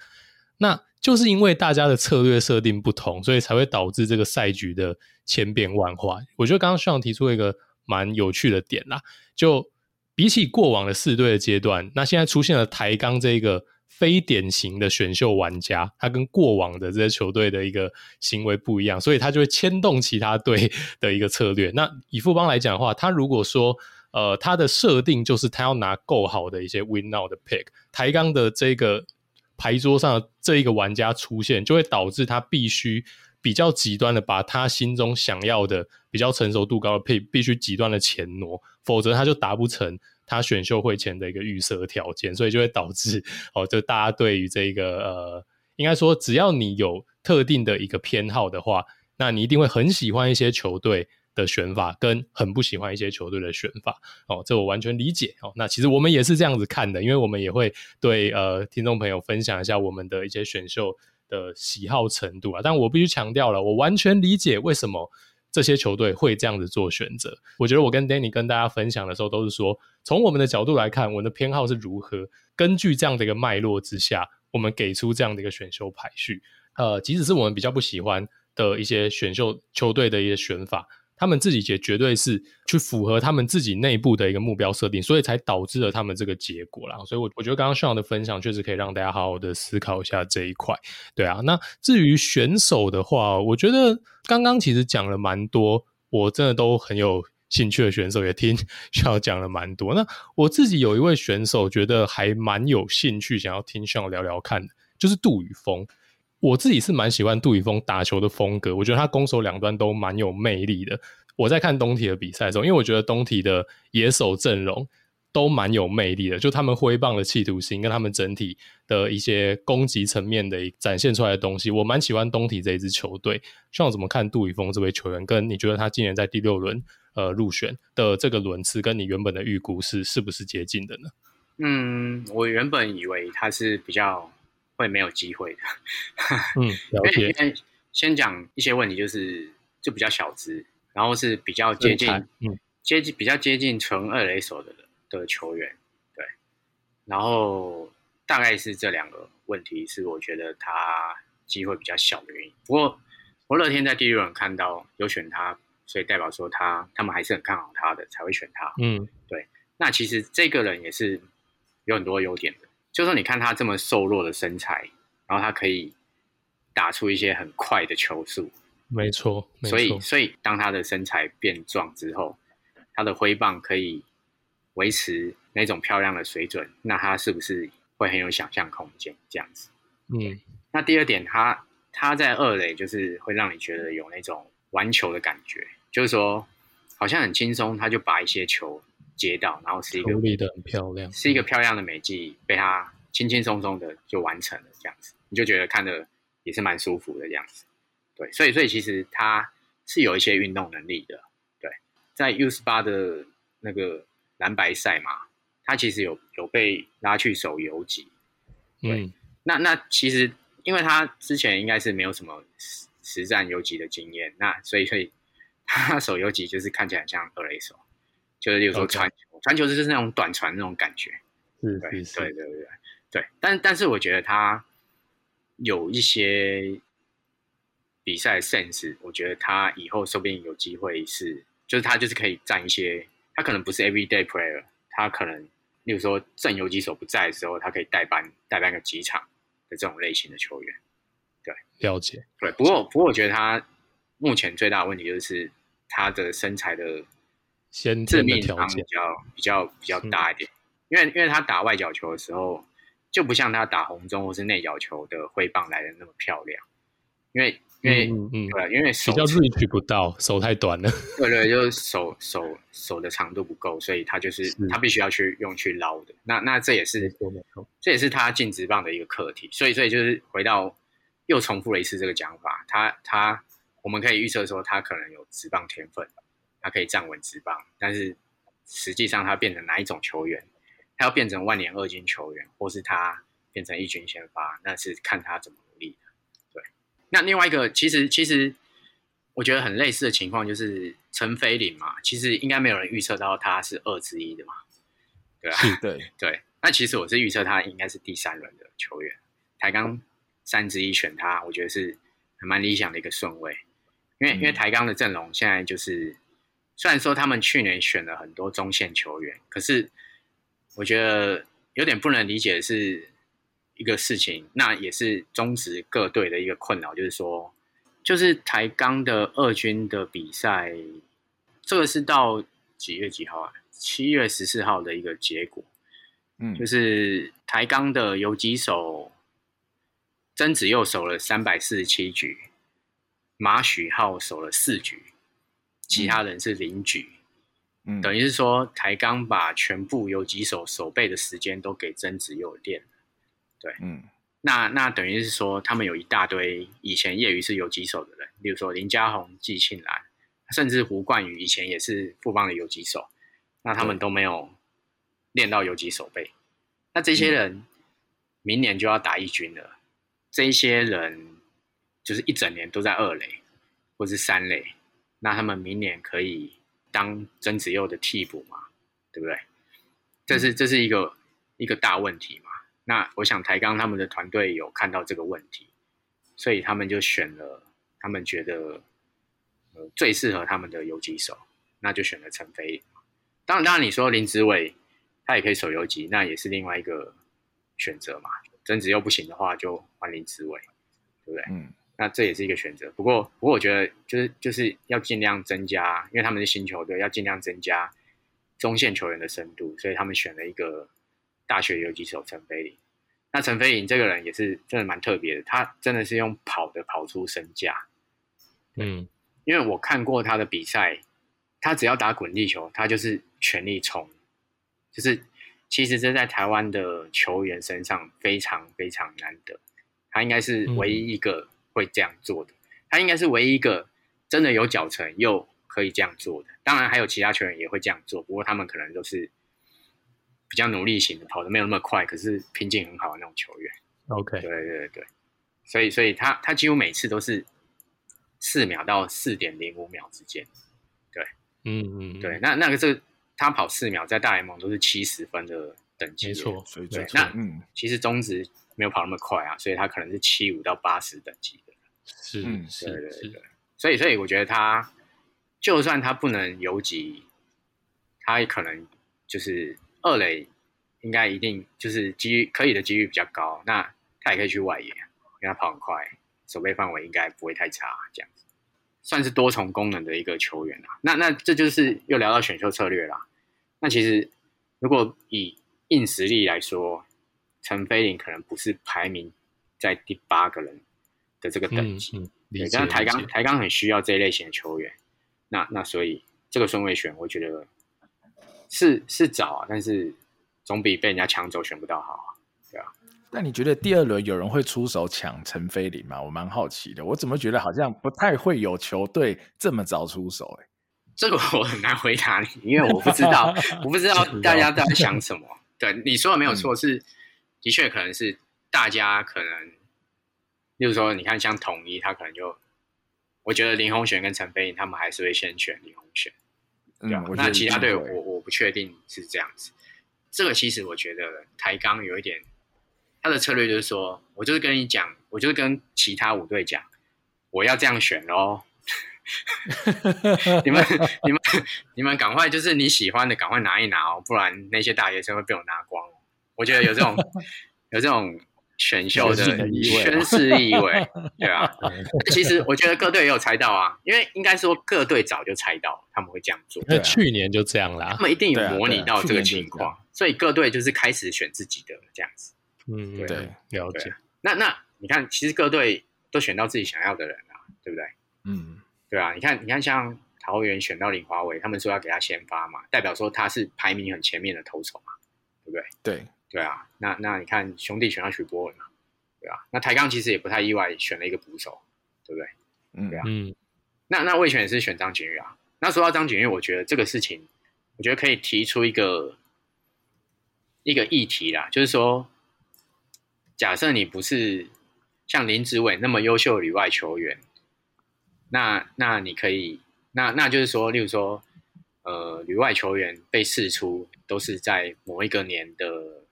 那就是因为大家的策略设定不同，所以才会导致这个赛局的千变万化。我觉得刚刚 Sean 提出一个蛮有趣的点啦，就比起过往的四队的阶段，那现在出现了台钢这个。非典型的选秀玩家，他跟过往的这些球队的一个行为不一样，所以他就会牵动其他队 的一个策略。那以富邦来讲的话，他如果说呃他的设定就是他要拿够好的一些 win now 的 pick，台钢的这个牌桌上的这一个玩家出现，就会导致他必须比较极端的把他心中想要的比较成熟度高的配必须极端的前挪，否则他就达不成。他选秀会前的一个预设条件，所以就会导致 哦，就大家对于这个呃，应该说只要你有特定的一个偏好的话，那你一定会很喜欢一些球队的选法，跟很不喜欢一些球队的选法。哦，这我完全理解哦。那其实我们也是这样子看的，因为我们也会对呃听众朋友分享一下我们的一些选秀的喜好程度啊。但我必须强调了，我完全理解为什么。这些球队会这样子做选择，我觉得我跟 Danny 跟大家分享的时候，都是说从我们的角度来看，我们的偏好是如何，根据这样的一个脉络之下，我们给出这样的一个选秀排序。呃，即使是我们比较不喜欢的一些选秀球队的一些选法。他们自己也绝对是去符合他们自己内部的一个目标设定，所以才导致了他们这个结果啦。所以，我我觉得刚刚 Sean 的分享确实可以让大家好好的思考一下这一块。对啊，那至于选手的话，我觉得刚刚其实讲了蛮多，我真的都很有兴趣的选手，也听 Sean 讲了蛮多。那我自己有一位选手，觉得还蛮有兴趣，想要听 Sean 聊聊看的，就是杜宇峰。我自己是蛮喜欢杜宇峰打球的风格，我觉得他攻守两端都蛮有魅力的。我在看东体的比赛中，因为我觉得东体的野手阵容都蛮有魅力的，就他们挥棒的企图心跟他们整体的一些攻击层面的展现出来的东西，我蛮喜欢东体这一支球队。像我怎么看杜宇峰这位球员，跟你觉得他今年在第六轮呃入选的这个轮次，跟你原本的预估是是不是接近的呢？嗯，我原本以为他是比较会没有机会的。嗯，了解。先先讲一些问题，就是就比较小资，然后是比较接近，嗯，接近比较接近纯二垒手的。的球员，对，然后大概是这两个问题是我觉得他机会比较小的原因。不过我乐天在第一轮看到有选他，所以代表说他他们还是很看好他的，才会选他。嗯，对。那其实这个人也是有很多优点的，就是说你看他这么瘦弱的身材，然后他可以打出一些很快的球速，没错。没错。所以所以当他的身材变壮之后，他的挥棒可以。维持那种漂亮的水准，那他是不是会很有想象空间？这样子，嗯。那第二点，他他在二垒就是会让你觉得有那种玩球的感觉，就是说好像很轻松，他就把一些球接到，然后是一个处理的很漂亮，是一个漂亮的美技，被他轻轻松松的就完成了，这样子，你就觉得看的也是蛮舒服的这样子。对，所以所以其实他是有一些运动能力的。对，在 U 十八的那个。蓝白赛嘛，他其实有有被拉去手游击，对，嗯、那那其实因为他之前应该是没有什么实实战游击的经验，那所以所以他手游击就是看起来很像二垒手，就是例如说传球，传.球就是那种短传那种感觉，是对对对对对对，但但是我觉得他有一些比赛 sense，我觉得他以后说不定有机会是，就是他就是可以占一些。他可能不是 everyday player，他可能，例如说正游击手不在的时候，他可以代班代班个几场的这种类型的球员，对，了解，对。不过不过我觉得他目前最大的问题就是他的身材的致命伤比较比较比较大一点，因为因为他打外角球的时候，就不像他打红中或是内角球的挥棒来的那么漂亮，因为。因为嗯，嗯对，因为手比较 reach 不到，手太短了。对对，就是手手手的长度不够，所以他就是，是他必须要去用去捞的。那那这也是这也是他进直棒的一个课题。所以所以就是回到又重复了一次这个讲法。他他我们可以预测说他可能有直棒天分，他可以站稳职棒，但是实际上他变成哪一种球员？他要变成万年二军球员，或是他变成一军先发，那是看他怎么努力的。对。那另外一个，其实其实我觉得很类似的情况就是陈飞林嘛，其实应该没有人预测到他是二之一的嘛，对啊？对 对。那其实我是预测他应该是第三轮的球员，台钢三之一选他，我觉得是很蛮理想的一个顺位，因为、嗯、因为台钢的阵容现在就是，虽然说他们去年选了很多中线球员，可是我觉得有点不能理解的是。一个事情，那也是中职各队的一个困扰，就是说，就是台钢的二军的比赛，这个是到几月几号啊？七月十四号的一个结果，嗯，就是台钢的游击手曾子佑守了三百四十七局，马许浩守了四局，其他人是零局，嗯，等于是说台钢把全部有几手守备的时间都给曾子佑练。对，嗯，那那等于是说，他们有一大堆以前业余是有几手的人，例如说林家宏、季庆兰，甚至胡冠宇以前也是富邦的有几手，那他们都没有练到游击手背。那这些人明年就要打一军了，这些人就是一整年都在二垒或是三垒，那他们明年可以当曾子佑的替补嘛？对不对？这是这是一个一个大问题嘛？那我想台钢他们的团队有看到这个问题，所以他们就选了他们觉得呃最适合他们的游击手，那就选了陈飞。当然，当然你说林子伟他也可以守游击，那也是另外一个选择嘛。曾子佑不行的话，就换林子伟，对不对？嗯，那这也是一个选择。不过，不过我觉得就是就是要尽量增加，因为他们是新球队，要尽量增加中线球员的深度，所以他们选了一个。大学游击手陈飞林，那陈飞林这个人也是真的蛮特别的，他真的是用跑的跑出身价。嗯，因为我看过他的比赛，他只要打滚地球，他就是全力冲，就是其实这在台湾的球员身上非常非常难得，他应该是唯一一个会这样做的，嗯、他应该是唯一一个真的有脚程又可以这样做的。当然还有其他球员也会这样做，不过他们可能都是比较努力型的，跑得没有那么快，可是拼劲很好的那种球员。OK，对对对，所以所以他他几乎每次都是四秒到四点零五秒之间。对，嗯嗯，对，那那个是他跑四秒，在大联盟都是七十分的等级，没错。对，对那嗯，其实中职没有跑那么快啊，所以他可能是七五到八十等级的。是，嗯，是对对对，是所以所以我觉得他就算他不能游击，他也可能就是二垒。应该一定就是机遇可以的几率比较高，那他也可以去外野，因为他跑很快，守备范围应该不会太差，这样子算是多重功能的一个球员啊。那那这就是又聊到选秀策略啦。那其实如果以硬实力来说，陈飞林可能不是排名在第八个人的这个等级，嗯嗯、对，但是台钢台钢很需要这一类型的球员，那那所以这个顺位选，我觉得是是早啊，但是。总比被人家抢走选不到好啊，对啊。那你觉得第二轮有人会出手抢陈飞林吗？我蛮好奇的。我怎么觉得好像不太会有球队这么早出手？欸？哎，这个我很难回答你，因为我不知道，我不知道大家在想什么。对，你说的没有错，是、嗯、的确可能是大家可能，例如说，你看像统一，他可能就，我觉得林鸿选跟陈飞颖，他们还是会先选林鸿选。嗯，那其他队我我不确定是这样子。这个其实我觉得台钢有一点，他的策略就是说，我就是跟你讲，我就是跟其他五队讲，我要这样选喽。你们、你们、你们赶快，就是你喜欢的赶快拿一拿哦，不然那些大学生会被我拿光。我觉得有这种 有这种选秀的宣誓意味，对啊。其实我觉得各队也有猜到啊，因为应该说各队早就猜到他们会这样做，那去年就这样啦，他们一定有模拟到这个情况。所以各队就是开始选自己的这样子，嗯，对，对了解。那那你看，其实各队都选到自己想要的人啊，对不对？嗯，对啊。你看，你看，像桃园选到林华伟，他们说要给他先发嘛，代表说他是排名很前面的投手嘛，对不对？对，对啊。那那你看兄弟选到许博文嘛，对啊。那台钢其实也不太意外，选了一个捕手，对不对？嗯，对啊。嗯，那那味全也是选张景玉啊。那说到张景玉，我觉得这个事情，我觉得可以提出一个。一个议题啦，就是说，假设你不是像林子伟那么优秀的旅外球员，那那你可以，那那就是说，例如说，呃，旅外球员被释出都是在某一个年的，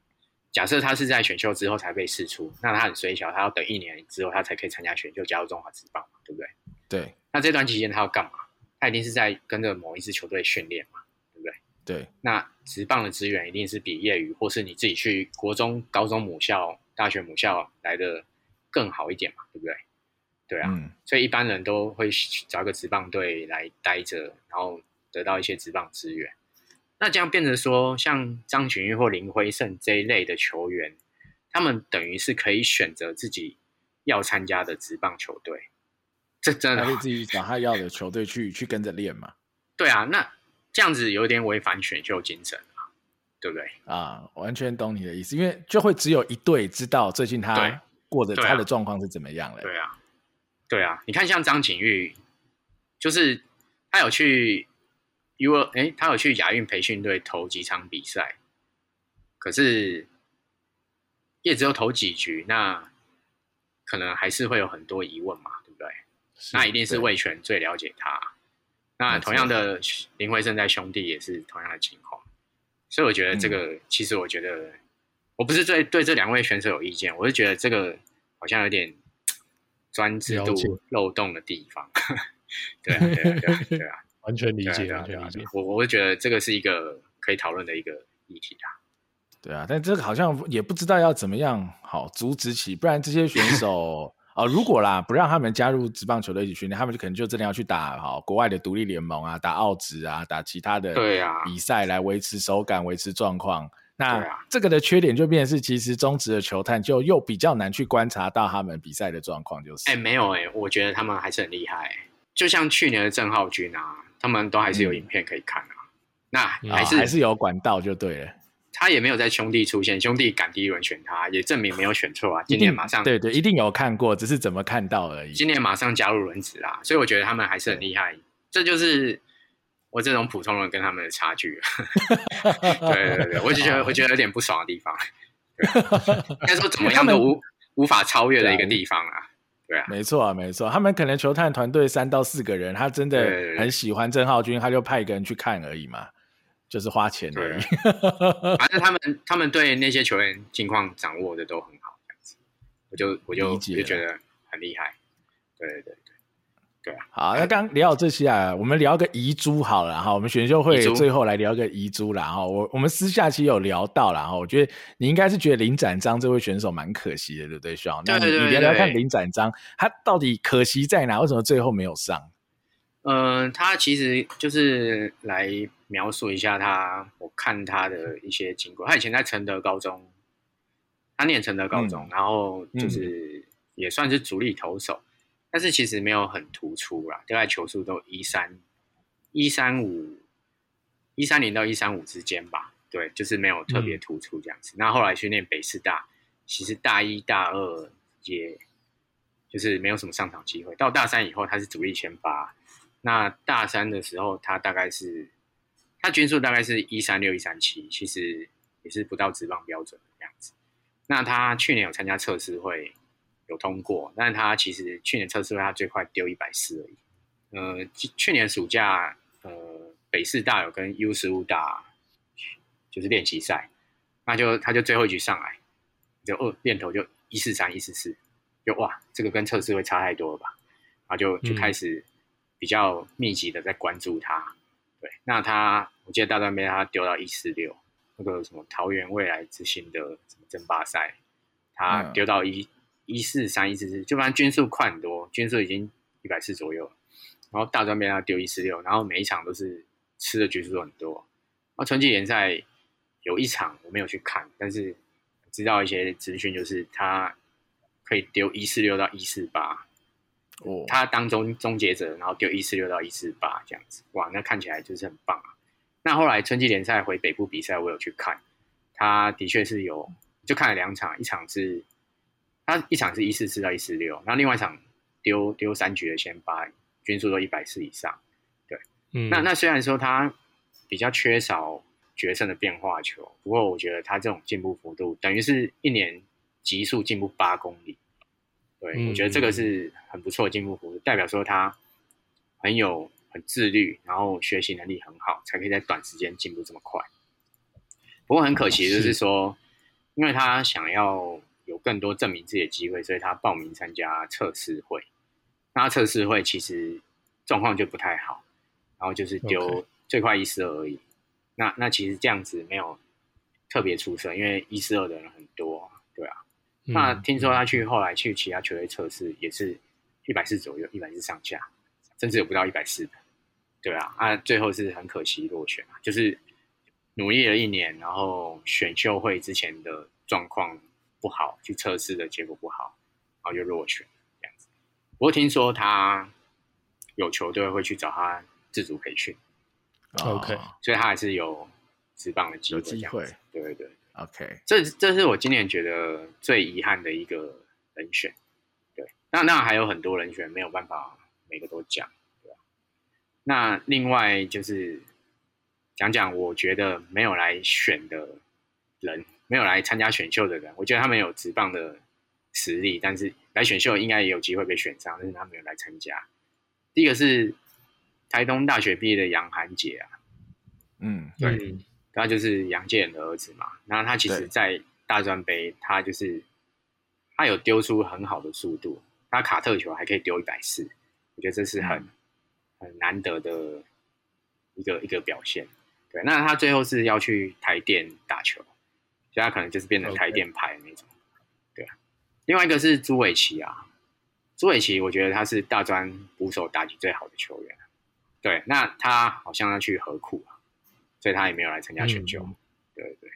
假设他是在选秀之后才被试出，那他很衰小，他要等一年之后他才可以参加选秀加入中华职棒嘛，对不对？对。那这段期间他要干嘛？他一定是在跟着某一支球队训练嘛。对不对？对，那职棒的资源一定是比业余或是你自己去国中、高中母校、大学母校来的更好一点嘛，对不对？对啊，嗯、所以一般人都会找个职棒队来待着，然后得到一些职棒资源。那这样变成说，像张景玉或林辉胜这一类的球员，他们等于是可以选择自己要参加的职棒球队，这真的可以自己找他要的球队去去跟着练嘛？对啊，那。这样子有点违反选秀精神啊，对不对？啊，完全懂你的意思，因为就会只有一队知道最近他过的他的状况是怎么样了。对啊，对啊，你看像张景玉，就是他有去 U 哎，他有去亚运培训队投几场比赛，可是也只有投几局，那可能还是会有很多疑问嘛，对不对？那一定是魏全最了解他。那同样的林慧胜在兄弟也是同样的情况，所以我觉得这个、嗯、其实我觉得我不是对对这两位选手有意见，我是觉得这个好像有点专制度漏洞的地方。对啊，对啊，对啊，对啊，完全理解，完全理解。我我会觉得这个是一个可以讨论的一个议题啊。对啊，但这个好像也不知道要怎么样好阻止起，不然这些选手。啊，如果啦不让他们加入职棒球队一起训练，他们就可能就真的要去打好国外的独立联盟啊，打澳职啊，打其他的比赛来维持手感、维持状况。那这个的缺点就变成是，其实中职的球探就又比较难去观察到他们比赛的状况。就是，哎、欸，没有哎、欸，我觉得他们还是很厉害。就像去年的郑浩君啊，他们都还是有影片可以看啊。嗯、那还是、哦、还是有管道就对了。他也没有在兄弟出现，兄弟赶第一轮选他，也证明没有选错啊。今年马上对对，一定有看过，只是怎么看到而已。今年马上加入轮子啦，所以我觉得他们还是很厉害。这就是我这种普通人跟他们的差距。对对对，我就觉得我觉得有点不爽的地方。应该说怎么样都无无法超越的一个地方啊。对啊，没错啊，没错。他们可能球探团队三到四个人，他真的很喜欢郑浩君，他就派一个人去看而已嘛。就是花钱而已，反正他们他们对那些球员情况掌握的都很好，这样子，我就我就就觉得很厉害。对对对对啊！好，那刚聊到这些啊，我们聊个遗珠好了哈。我们选秀会最后来聊个遗珠啦哈。我我们私下其实有聊到啦哈。我觉得你应该是觉得林展章这位选手蛮可惜的，对不对？需要那你聊聊看林展章，他到底可惜在哪？为什么最后没有上？嗯、呃，他其实就是来。描述一下他，我看他的一些经过。他以前在承德高中，他念承德高中，嗯、然后就是也算是主力投手，嗯、但是其实没有很突出啦，大概球速都一三一三五一三零到一三五之间吧。对，就是没有特别突出这样子。那、嗯、后，后来去念北师大，其实大一大二也就是没有什么上场机会。到大三以后，他是主力先发。那大三的时候，他大概是。他均数大概是一三六一三七，其实也是不到职棒标准的样子。那他去年有参加测试会，有通过，但是他其实去年测试会他最快丢一百四而已。呃，去年暑假，呃，北师大有跟 U 十五打，就是练习赛，那就他就最后一局上来，就二练头就一四三一四四，就哇，这个跟测试会差太多了吧？然后就就开始比较密集的在关注他。对，那他我记得大专杯他丢到一四六，那个什么桃园未来之星的什么争霸赛，他丢到一一四三一四四，就反正均速快很多，均速已经一百四左右。然后大专被他丢一四六，然后每一场都是吃的均数很多。然后春季联赛有一场我没有去看，但是知道一些资讯，就是他可以丢一四六到一四八。哦，他当中终结者，然后丢一四六到一四八这样子，哇，那看起来就是很棒啊。那后来春季联赛回北部比赛，我有去看，他的确是有，就看了两场，一场是他一场是一四四到一四六，然后另外一场丢丢三局的先发，均数都一百四以上。对，嗯，那那虽然说他比较缺少决胜的变化球，不过我觉得他这种进步幅度，等于是一年急速进步八公里。对，嗯、我觉得这个是很不错的进步幅度，代表说他很有很自律，然后学习能力很好，才可以在短时间进步这么快。不过很可惜的就是说，因为他想要有更多证明自己的机会，所以他报名参加测试会。那测试会其实状况就不太好，然后就是丢最快一四二而已。那那其实这样子没有特别出色，因为一四二的人很多，对啊。那听说他去后来去其他球队测试也是一百四左右，一百四上下，甚至有不到一百四的，对啊，啊，最后是很可惜落选啊，就是努力了一年，然后选秀会之前的状况不好，去测试的结果不好，然后就落选这样子。不过听说他有球队会去找他自主培训，OK，所以他还是有职棒的机会，机会，对对对。OK，这这是我今年觉得最遗憾的一个人选，对，那那还有很多人选没有办法每个都讲，对吧？那另外就是讲讲我觉得没有来选的人，没有来参加选秀的人，我觉得他们有直棒的实力，但是来选秀应该也有机会被选上，但是他没有来参加。第一个是台东大学毕业的杨涵杰啊，嗯，对。嗯他就是杨建仁的儿子嘛，那他其实，在大专杯，他就是他有丢出很好的速度，他卡特球还可以丢一百四，我觉得这是很很难得的一个一个表现。对，那他最后是要去台电打球，所以他可能就是变成台电牌的那种。对，另外一个是朱伟奇啊，朱伟奇，我觉得他是大专捕手打击最好的球员。对，那他好像要去合库啊。所以他也没有来参加选秀，嗯、对对对。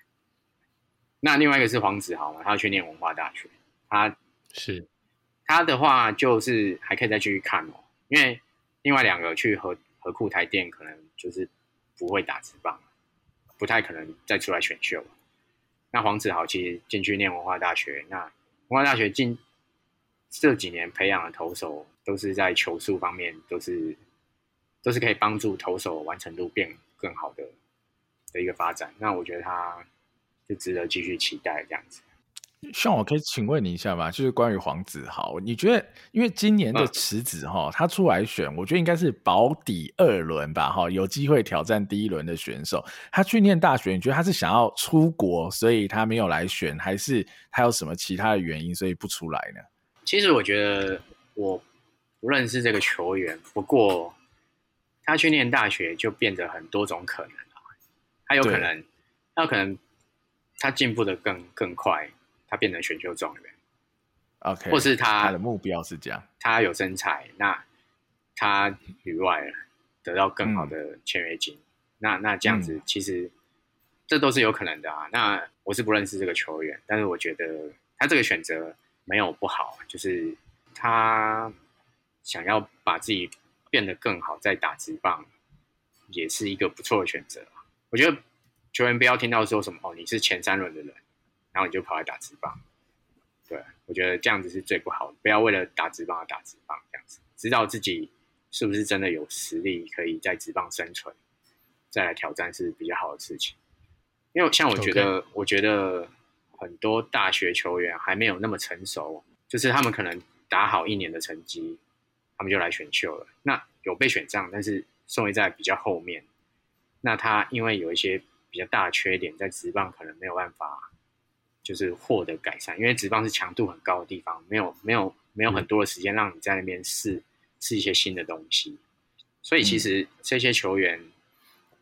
那另外一个是黄子豪嘛，他要去念文化大学，他是他的话就是还可以再继续看哦，因为另外两个去合合库台电可能就是不会打直棒，不太可能再出来选秀。那黄子豪其实进去念文化大学，那文化大学近这几年培养的投手，都是在球速方面都是都是可以帮助投手完成度变更好的的一个发展。那我觉得他就值得继续期待这样子。像我可以请问你一下吗？就是关于黄子豪，你觉得因为今年的池子哈，他出来选，我觉得应该是保底二轮吧，哈，有机会挑战第一轮的选手。他去念大学，你觉得他是想要出国，所以他没有来选，还是他有什么其他的原因，所以不出来呢？其实我觉得我不认识这个球员，不过他去念大学就变得很多种可能了。他有可能，他有可能他进步的更更快。他变成选秀状元，OK，或是他，他的目标是这样，他有身材，那他旅外得到更好的签约金，嗯、那那这样子其实这都是有可能的啊。那我是不认识这个球员，但是我觉得他这个选择没有不好，就是他想要把自己变得更好，再打直棒也是一个不错的选择。我觉得球员不要听到说什么哦，你是前三轮的人。然后你就跑来打直棒，对，我觉得这样子是最不好的。不要为了打直棒而打直棒，这样子，知道自己是不是真的有实力可以在直棒生存，再来挑战是比较好的事情。因为像我觉得.我觉得很多大学球员还没有那么成熟，就是他们可能打好一年的成绩，他们就来选秀了。那有被选上，但是顺位在比较后面，那他因为有一些比较大的缺点，在职棒可能没有办法。就是获得改善，因为直棒是强度很高的地方，没有没有没有很多的时间让你在那边试试一些新的东西，所以其实这些球员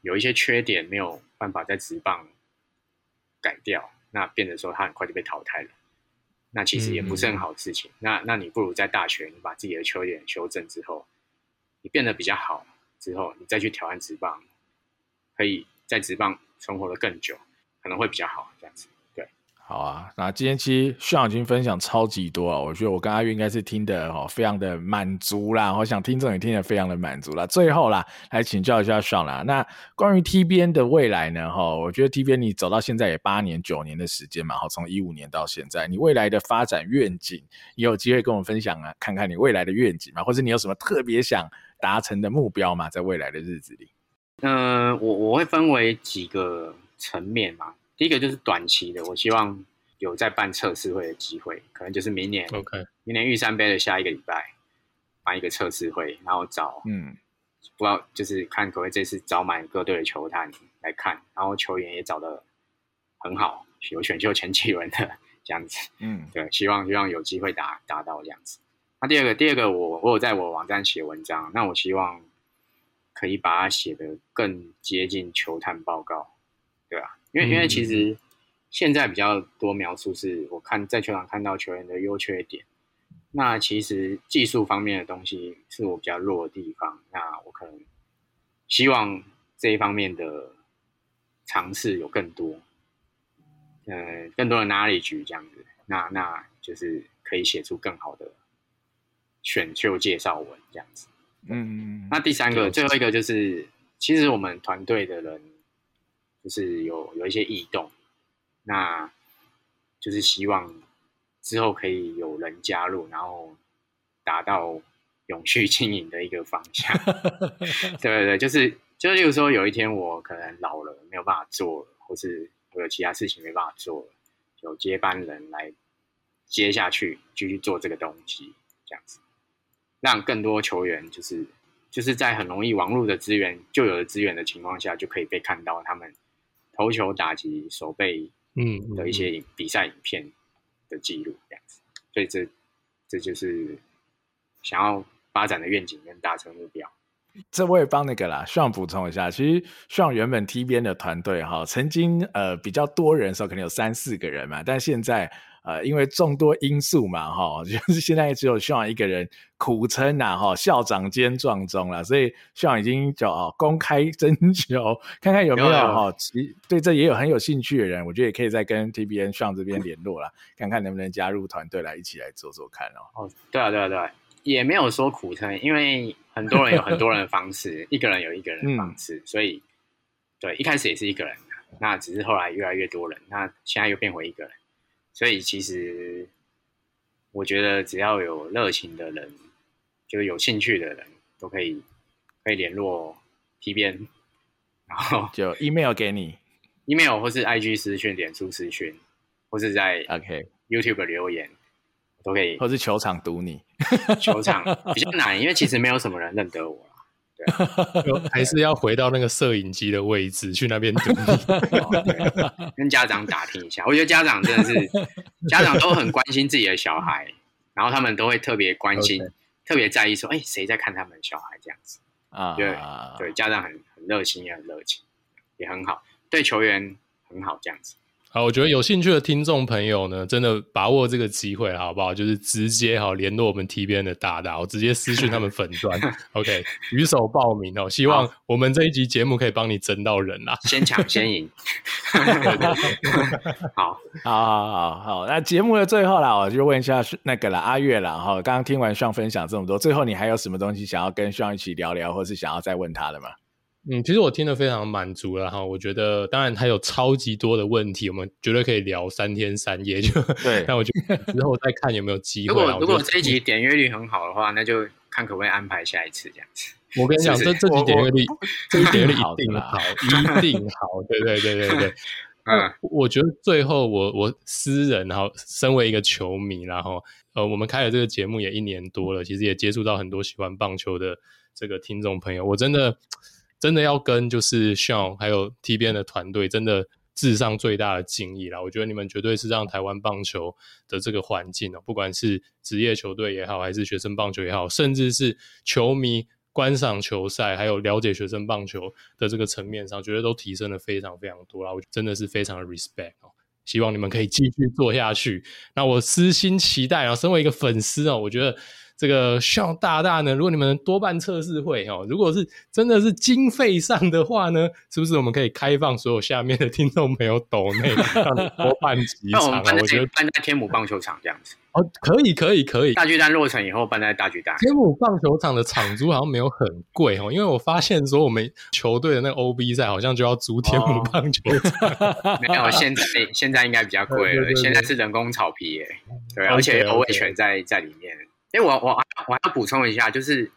有一些缺点没有办法在职棒改掉，那变得说他很快就被淘汰了，那其实也不是很好的事情。嗯、那那你不如在大学你把自己的缺点修正之后，你变得比较好之后，你再去挑战职棒，可以在职棒存活的更久，可能会比较好这样子。好啊，那今天其实 Sean 已经分享超级多啊，我觉得我跟阿跃应该是听得哦非常的满足啦，我想听众也听得非常的满足啦。最后啦，来请教一下 Sean 啦，那关于 TBN 的未来呢？哈，我觉得 TBN 你走到现在也八年九年的时间嘛，哈，从一五年到现在，你未来的发展愿景，你有机会跟我们分享啊，看看你未来的愿景嘛，或者你有什么特别想达成的目标嘛，在未来的日子里？嗯、我我会分为几个层面嘛。第一个就是短期的，我希望有在办测试会的机会，可能就是明年，OK，明年玉山杯的下一个礼拜办一个测试会，然后找，嗯，不知道就是看可不可以这次找满各队的球探来看，然后球员也找的很好，有选秀前几轮的这样子，嗯，对，希望希望有机会达达到这样子。那第二个，第二个我我有在我网站写文章，那我希望可以把它写得更接近球探报告，对吧？因为因为其实现在比较多描述是我看在球场看到球员的优缺点，那其实技术方面的东西是我比较弱的地方，那我可能希望这一方面的尝试有更多，呃，更多的 knowledge 这样子，那那就是可以写出更好的选秀介绍文这样子。嗯，那第三个最后一个就是，其实我们团队的人。就是有有一些异动，那就是希望之后可以有人加入，然后达到永续经营的一个方向。对对对，就是就例如说，有一天我可能老了，没有办法做了，或是我有其他事情没办法做了，有接班人来接下去继续做这个东西，这样子，让更多球员就是就是在很容易网络的资源就有的资源的情况下，就可以被看到他们。投球、打击、手背，嗯，的一些比赛影片的记录，这样子，所以这这就是想要发展的愿景跟达成目标。这我也帮那个啦，希望补充一下。其实，需要原本 TBN 的团队哈，曾经呃比较多人的时候，可能有三四个人嘛，但现在。呃，因为众多因素嘛，哈，就是现在只有校长一个人苦撑呐，哈，校长兼撞钟了，所以校长已经叫公开征求，看看有没有哈，其对这也有很有兴趣的人，我觉得也可以再跟 TBN 上这边联络了，看看能不能加入团队来一起来做做看哦。哦，对啊，对啊，对啊，也没有说苦撑，因为很多人有很多人的方式，一个人有一个人的方式，嗯、所以对，一开始也是一个人，那只是后来越来越多人，那现在又变回一个人，所以其实我觉得只要有热情的人，就是有兴趣的人都可以可以联络 TBN，然后就 email 给你，email 或是 IG 私讯、脸书私讯，或是在 OK YouTube 留言。都可以，或是球场堵你，球场 比较难，因为其实没有什么人认得我对，还是要回到那个摄影机的位置去那边堵你，跟家长打听一下。我觉得家长真的是，家长都很关心自己的小孩，然后他们都会特别关心、okay. 特别在意说，哎，谁在看他们小孩这样子啊？对对，家长很很热心，也很热情，也很好，对球员很好这样子。好，我觉得有兴趣的听众朋友呢，真的把握这个机会，好不好？就是直接好联络我们 TBN 的大大，我直接私讯他们粉砖，OK，举手报名哦。希望我们这一集节目可以帮你争到人啦，先抢先赢。好，好，好，好，好。那节目的最后啦，我就问一下那个啦，阿月啦，哈，刚刚听完 Sean 分享这么多，最后你还有什么东西想要跟 Sean 一起聊聊，或是想要再问他的吗？嗯，其实我听得非常满足了哈。我觉得，当然还有超级多的问题，我们绝对可以聊三天三夜。就对，但我觉得之后再看有没有机会。如果如果这一集点阅率很好的话，那就看可不可以安排下一次这样子。我跟你讲，这这集点阅率，这集点阅率 一定好，一定好。对对对对对。嗯，我觉得最后我我私人，然后身为一个球迷，然后呃，我们开了这个节目也一年多了，其实也接触到很多喜欢棒球的这个听众朋友，我真的。真的要跟就是 Sean 还有 TBN 的团队真的致上最大的敬意啦！我觉得你们绝对是让台湾棒球的这个环境哦，不管是职业球队也好，还是学生棒球也好，甚至是球迷观赏球赛，还有了解学生棒球的这个层面上，觉得都提升了非常非常多啦！我真的是非常的 respect 哦，希望你们可以继续做下去。那我私心期待，啊身为一个粉丝哦，我觉得。这个 Sean 大大呢，如果你们能多办测试会哦，如果是真的是经费上的话呢，是不是我们可以开放所有下面的听众朋友抖内 多办几场？那我觉得办在天母棒球场这样子哦，可以可以可以。大巨蛋落成以后办在大巨蛋。天母棒球场的场租好像没有很贵哦，因为我发现说我们球队的那个 OB 赛好像就要租天母棒球场，哦、没有现在现在应该比较贵了 对对对对，现在是人工草皮耶，对，而且有味全在在里面。哎，我我我还要补充一下，就是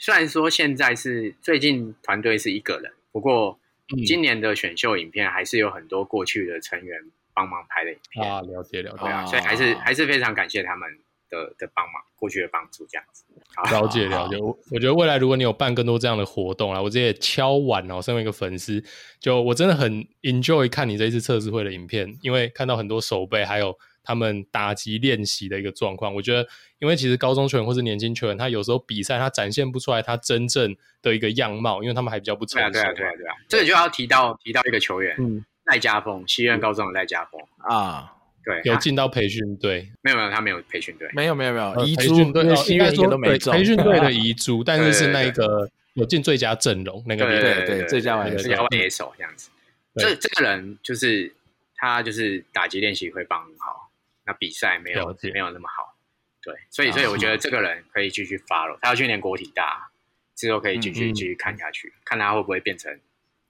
虽然说现在是最近团队是一个人，不过今年的选秀影片还是有很多过去的成员帮忙拍的影片啊，了解了解，啊，所以还是还是非常感谢他们的的帮忙，过去的帮助这样子。了解了解，我我觉得未来如果你有办更多这样的活动啊，我直接敲碗哦，身为一个粉丝，就我真的很 enjoy 看你这一次测试会的影片，因为看到很多手背还有。他们打击练习的一个状况，我觉得，因为其实高中球员或是年轻球员，他有时候比赛他展现不出来他真正的一个样貌，因为他们还比较不成熟。对啊，对啊，对啊，这个就要提到提到一个球员，嗯，赖家峰，西苑高中的赖家峰。啊，对，有进到培训队，没有没有，他没有培训队，没有没有没有遗珠，因为西苑都没中。培训队的遗珠，但是是那个有进最佳阵容那个，对对对，最佳最佳外野手。这样子。这这个人就是他，就是打击练习会帮很好。那比赛没有没有那么好，对，所以所以我觉得这个人可以继续 follow，他要去念国体大，之后可以继续继续看下去，嗯嗯，看他会不会变成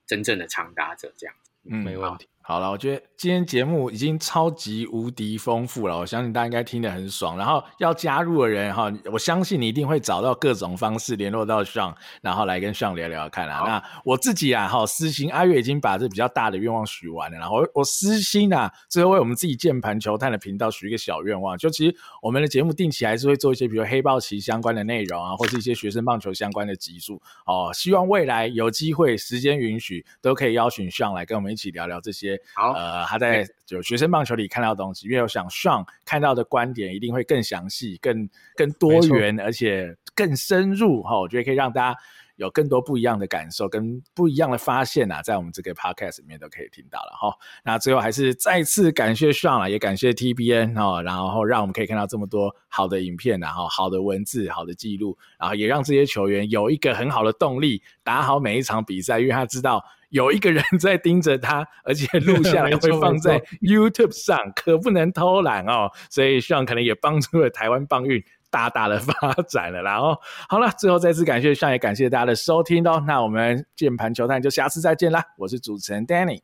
真正的长打者这样子，嗯，没问题。好了，我觉得今天节目已经超级无敌丰富了，我相信大家应该听得很爽。然后要加入的人哈，我相信你一定会找到各种方式联络到 Sean，然后来跟 Sean 聊聊看啦。那我自己啊，哈，私心阿月已经把这比较大的愿望许完了，然后我，我私心啊，最后为我们自己键盘球探的频道许一个小愿望，就其实我们的节目定期还是会做一些，比如黑豹旗相关的内容啊，或是一些学生棒球相关的集数哦。希望未来有机会，时间允许，都可以邀请 Sean 来跟我们一起聊聊这些。好，呃。他在就学生棒球里看到的东西，因为我想 Sean 看到的观点一定会更详细、更更多元，而且更深入哈。我觉得可以让大家有更多不一样的感受，跟不一样的发现啊，在我们这个 podcast 里面都可以听到了哈。那最后还是再次感谢 Sean 啊，也感谢 TBN 哈，然后让我们可以看到这么多好的影片，然后好的文字、好的记录，然后也让这些球员有一个很好的动力，打好每一场比赛，因为他知道。有一个人 在盯着他，而且 录下来会放在 YouTube 上，可不能偷懒哦。所以希望可能也帮助了台湾棒运大大的发展了。然后好了，最后再次感谢上，也感谢大家的收听哦。那我们键盘球探就下次再见啦。我是主持人 Danny，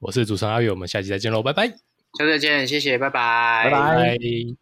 我是主持人阿宇，我们下期再见喽，拜拜。下次再见，谢谢，拜拜，拜拜。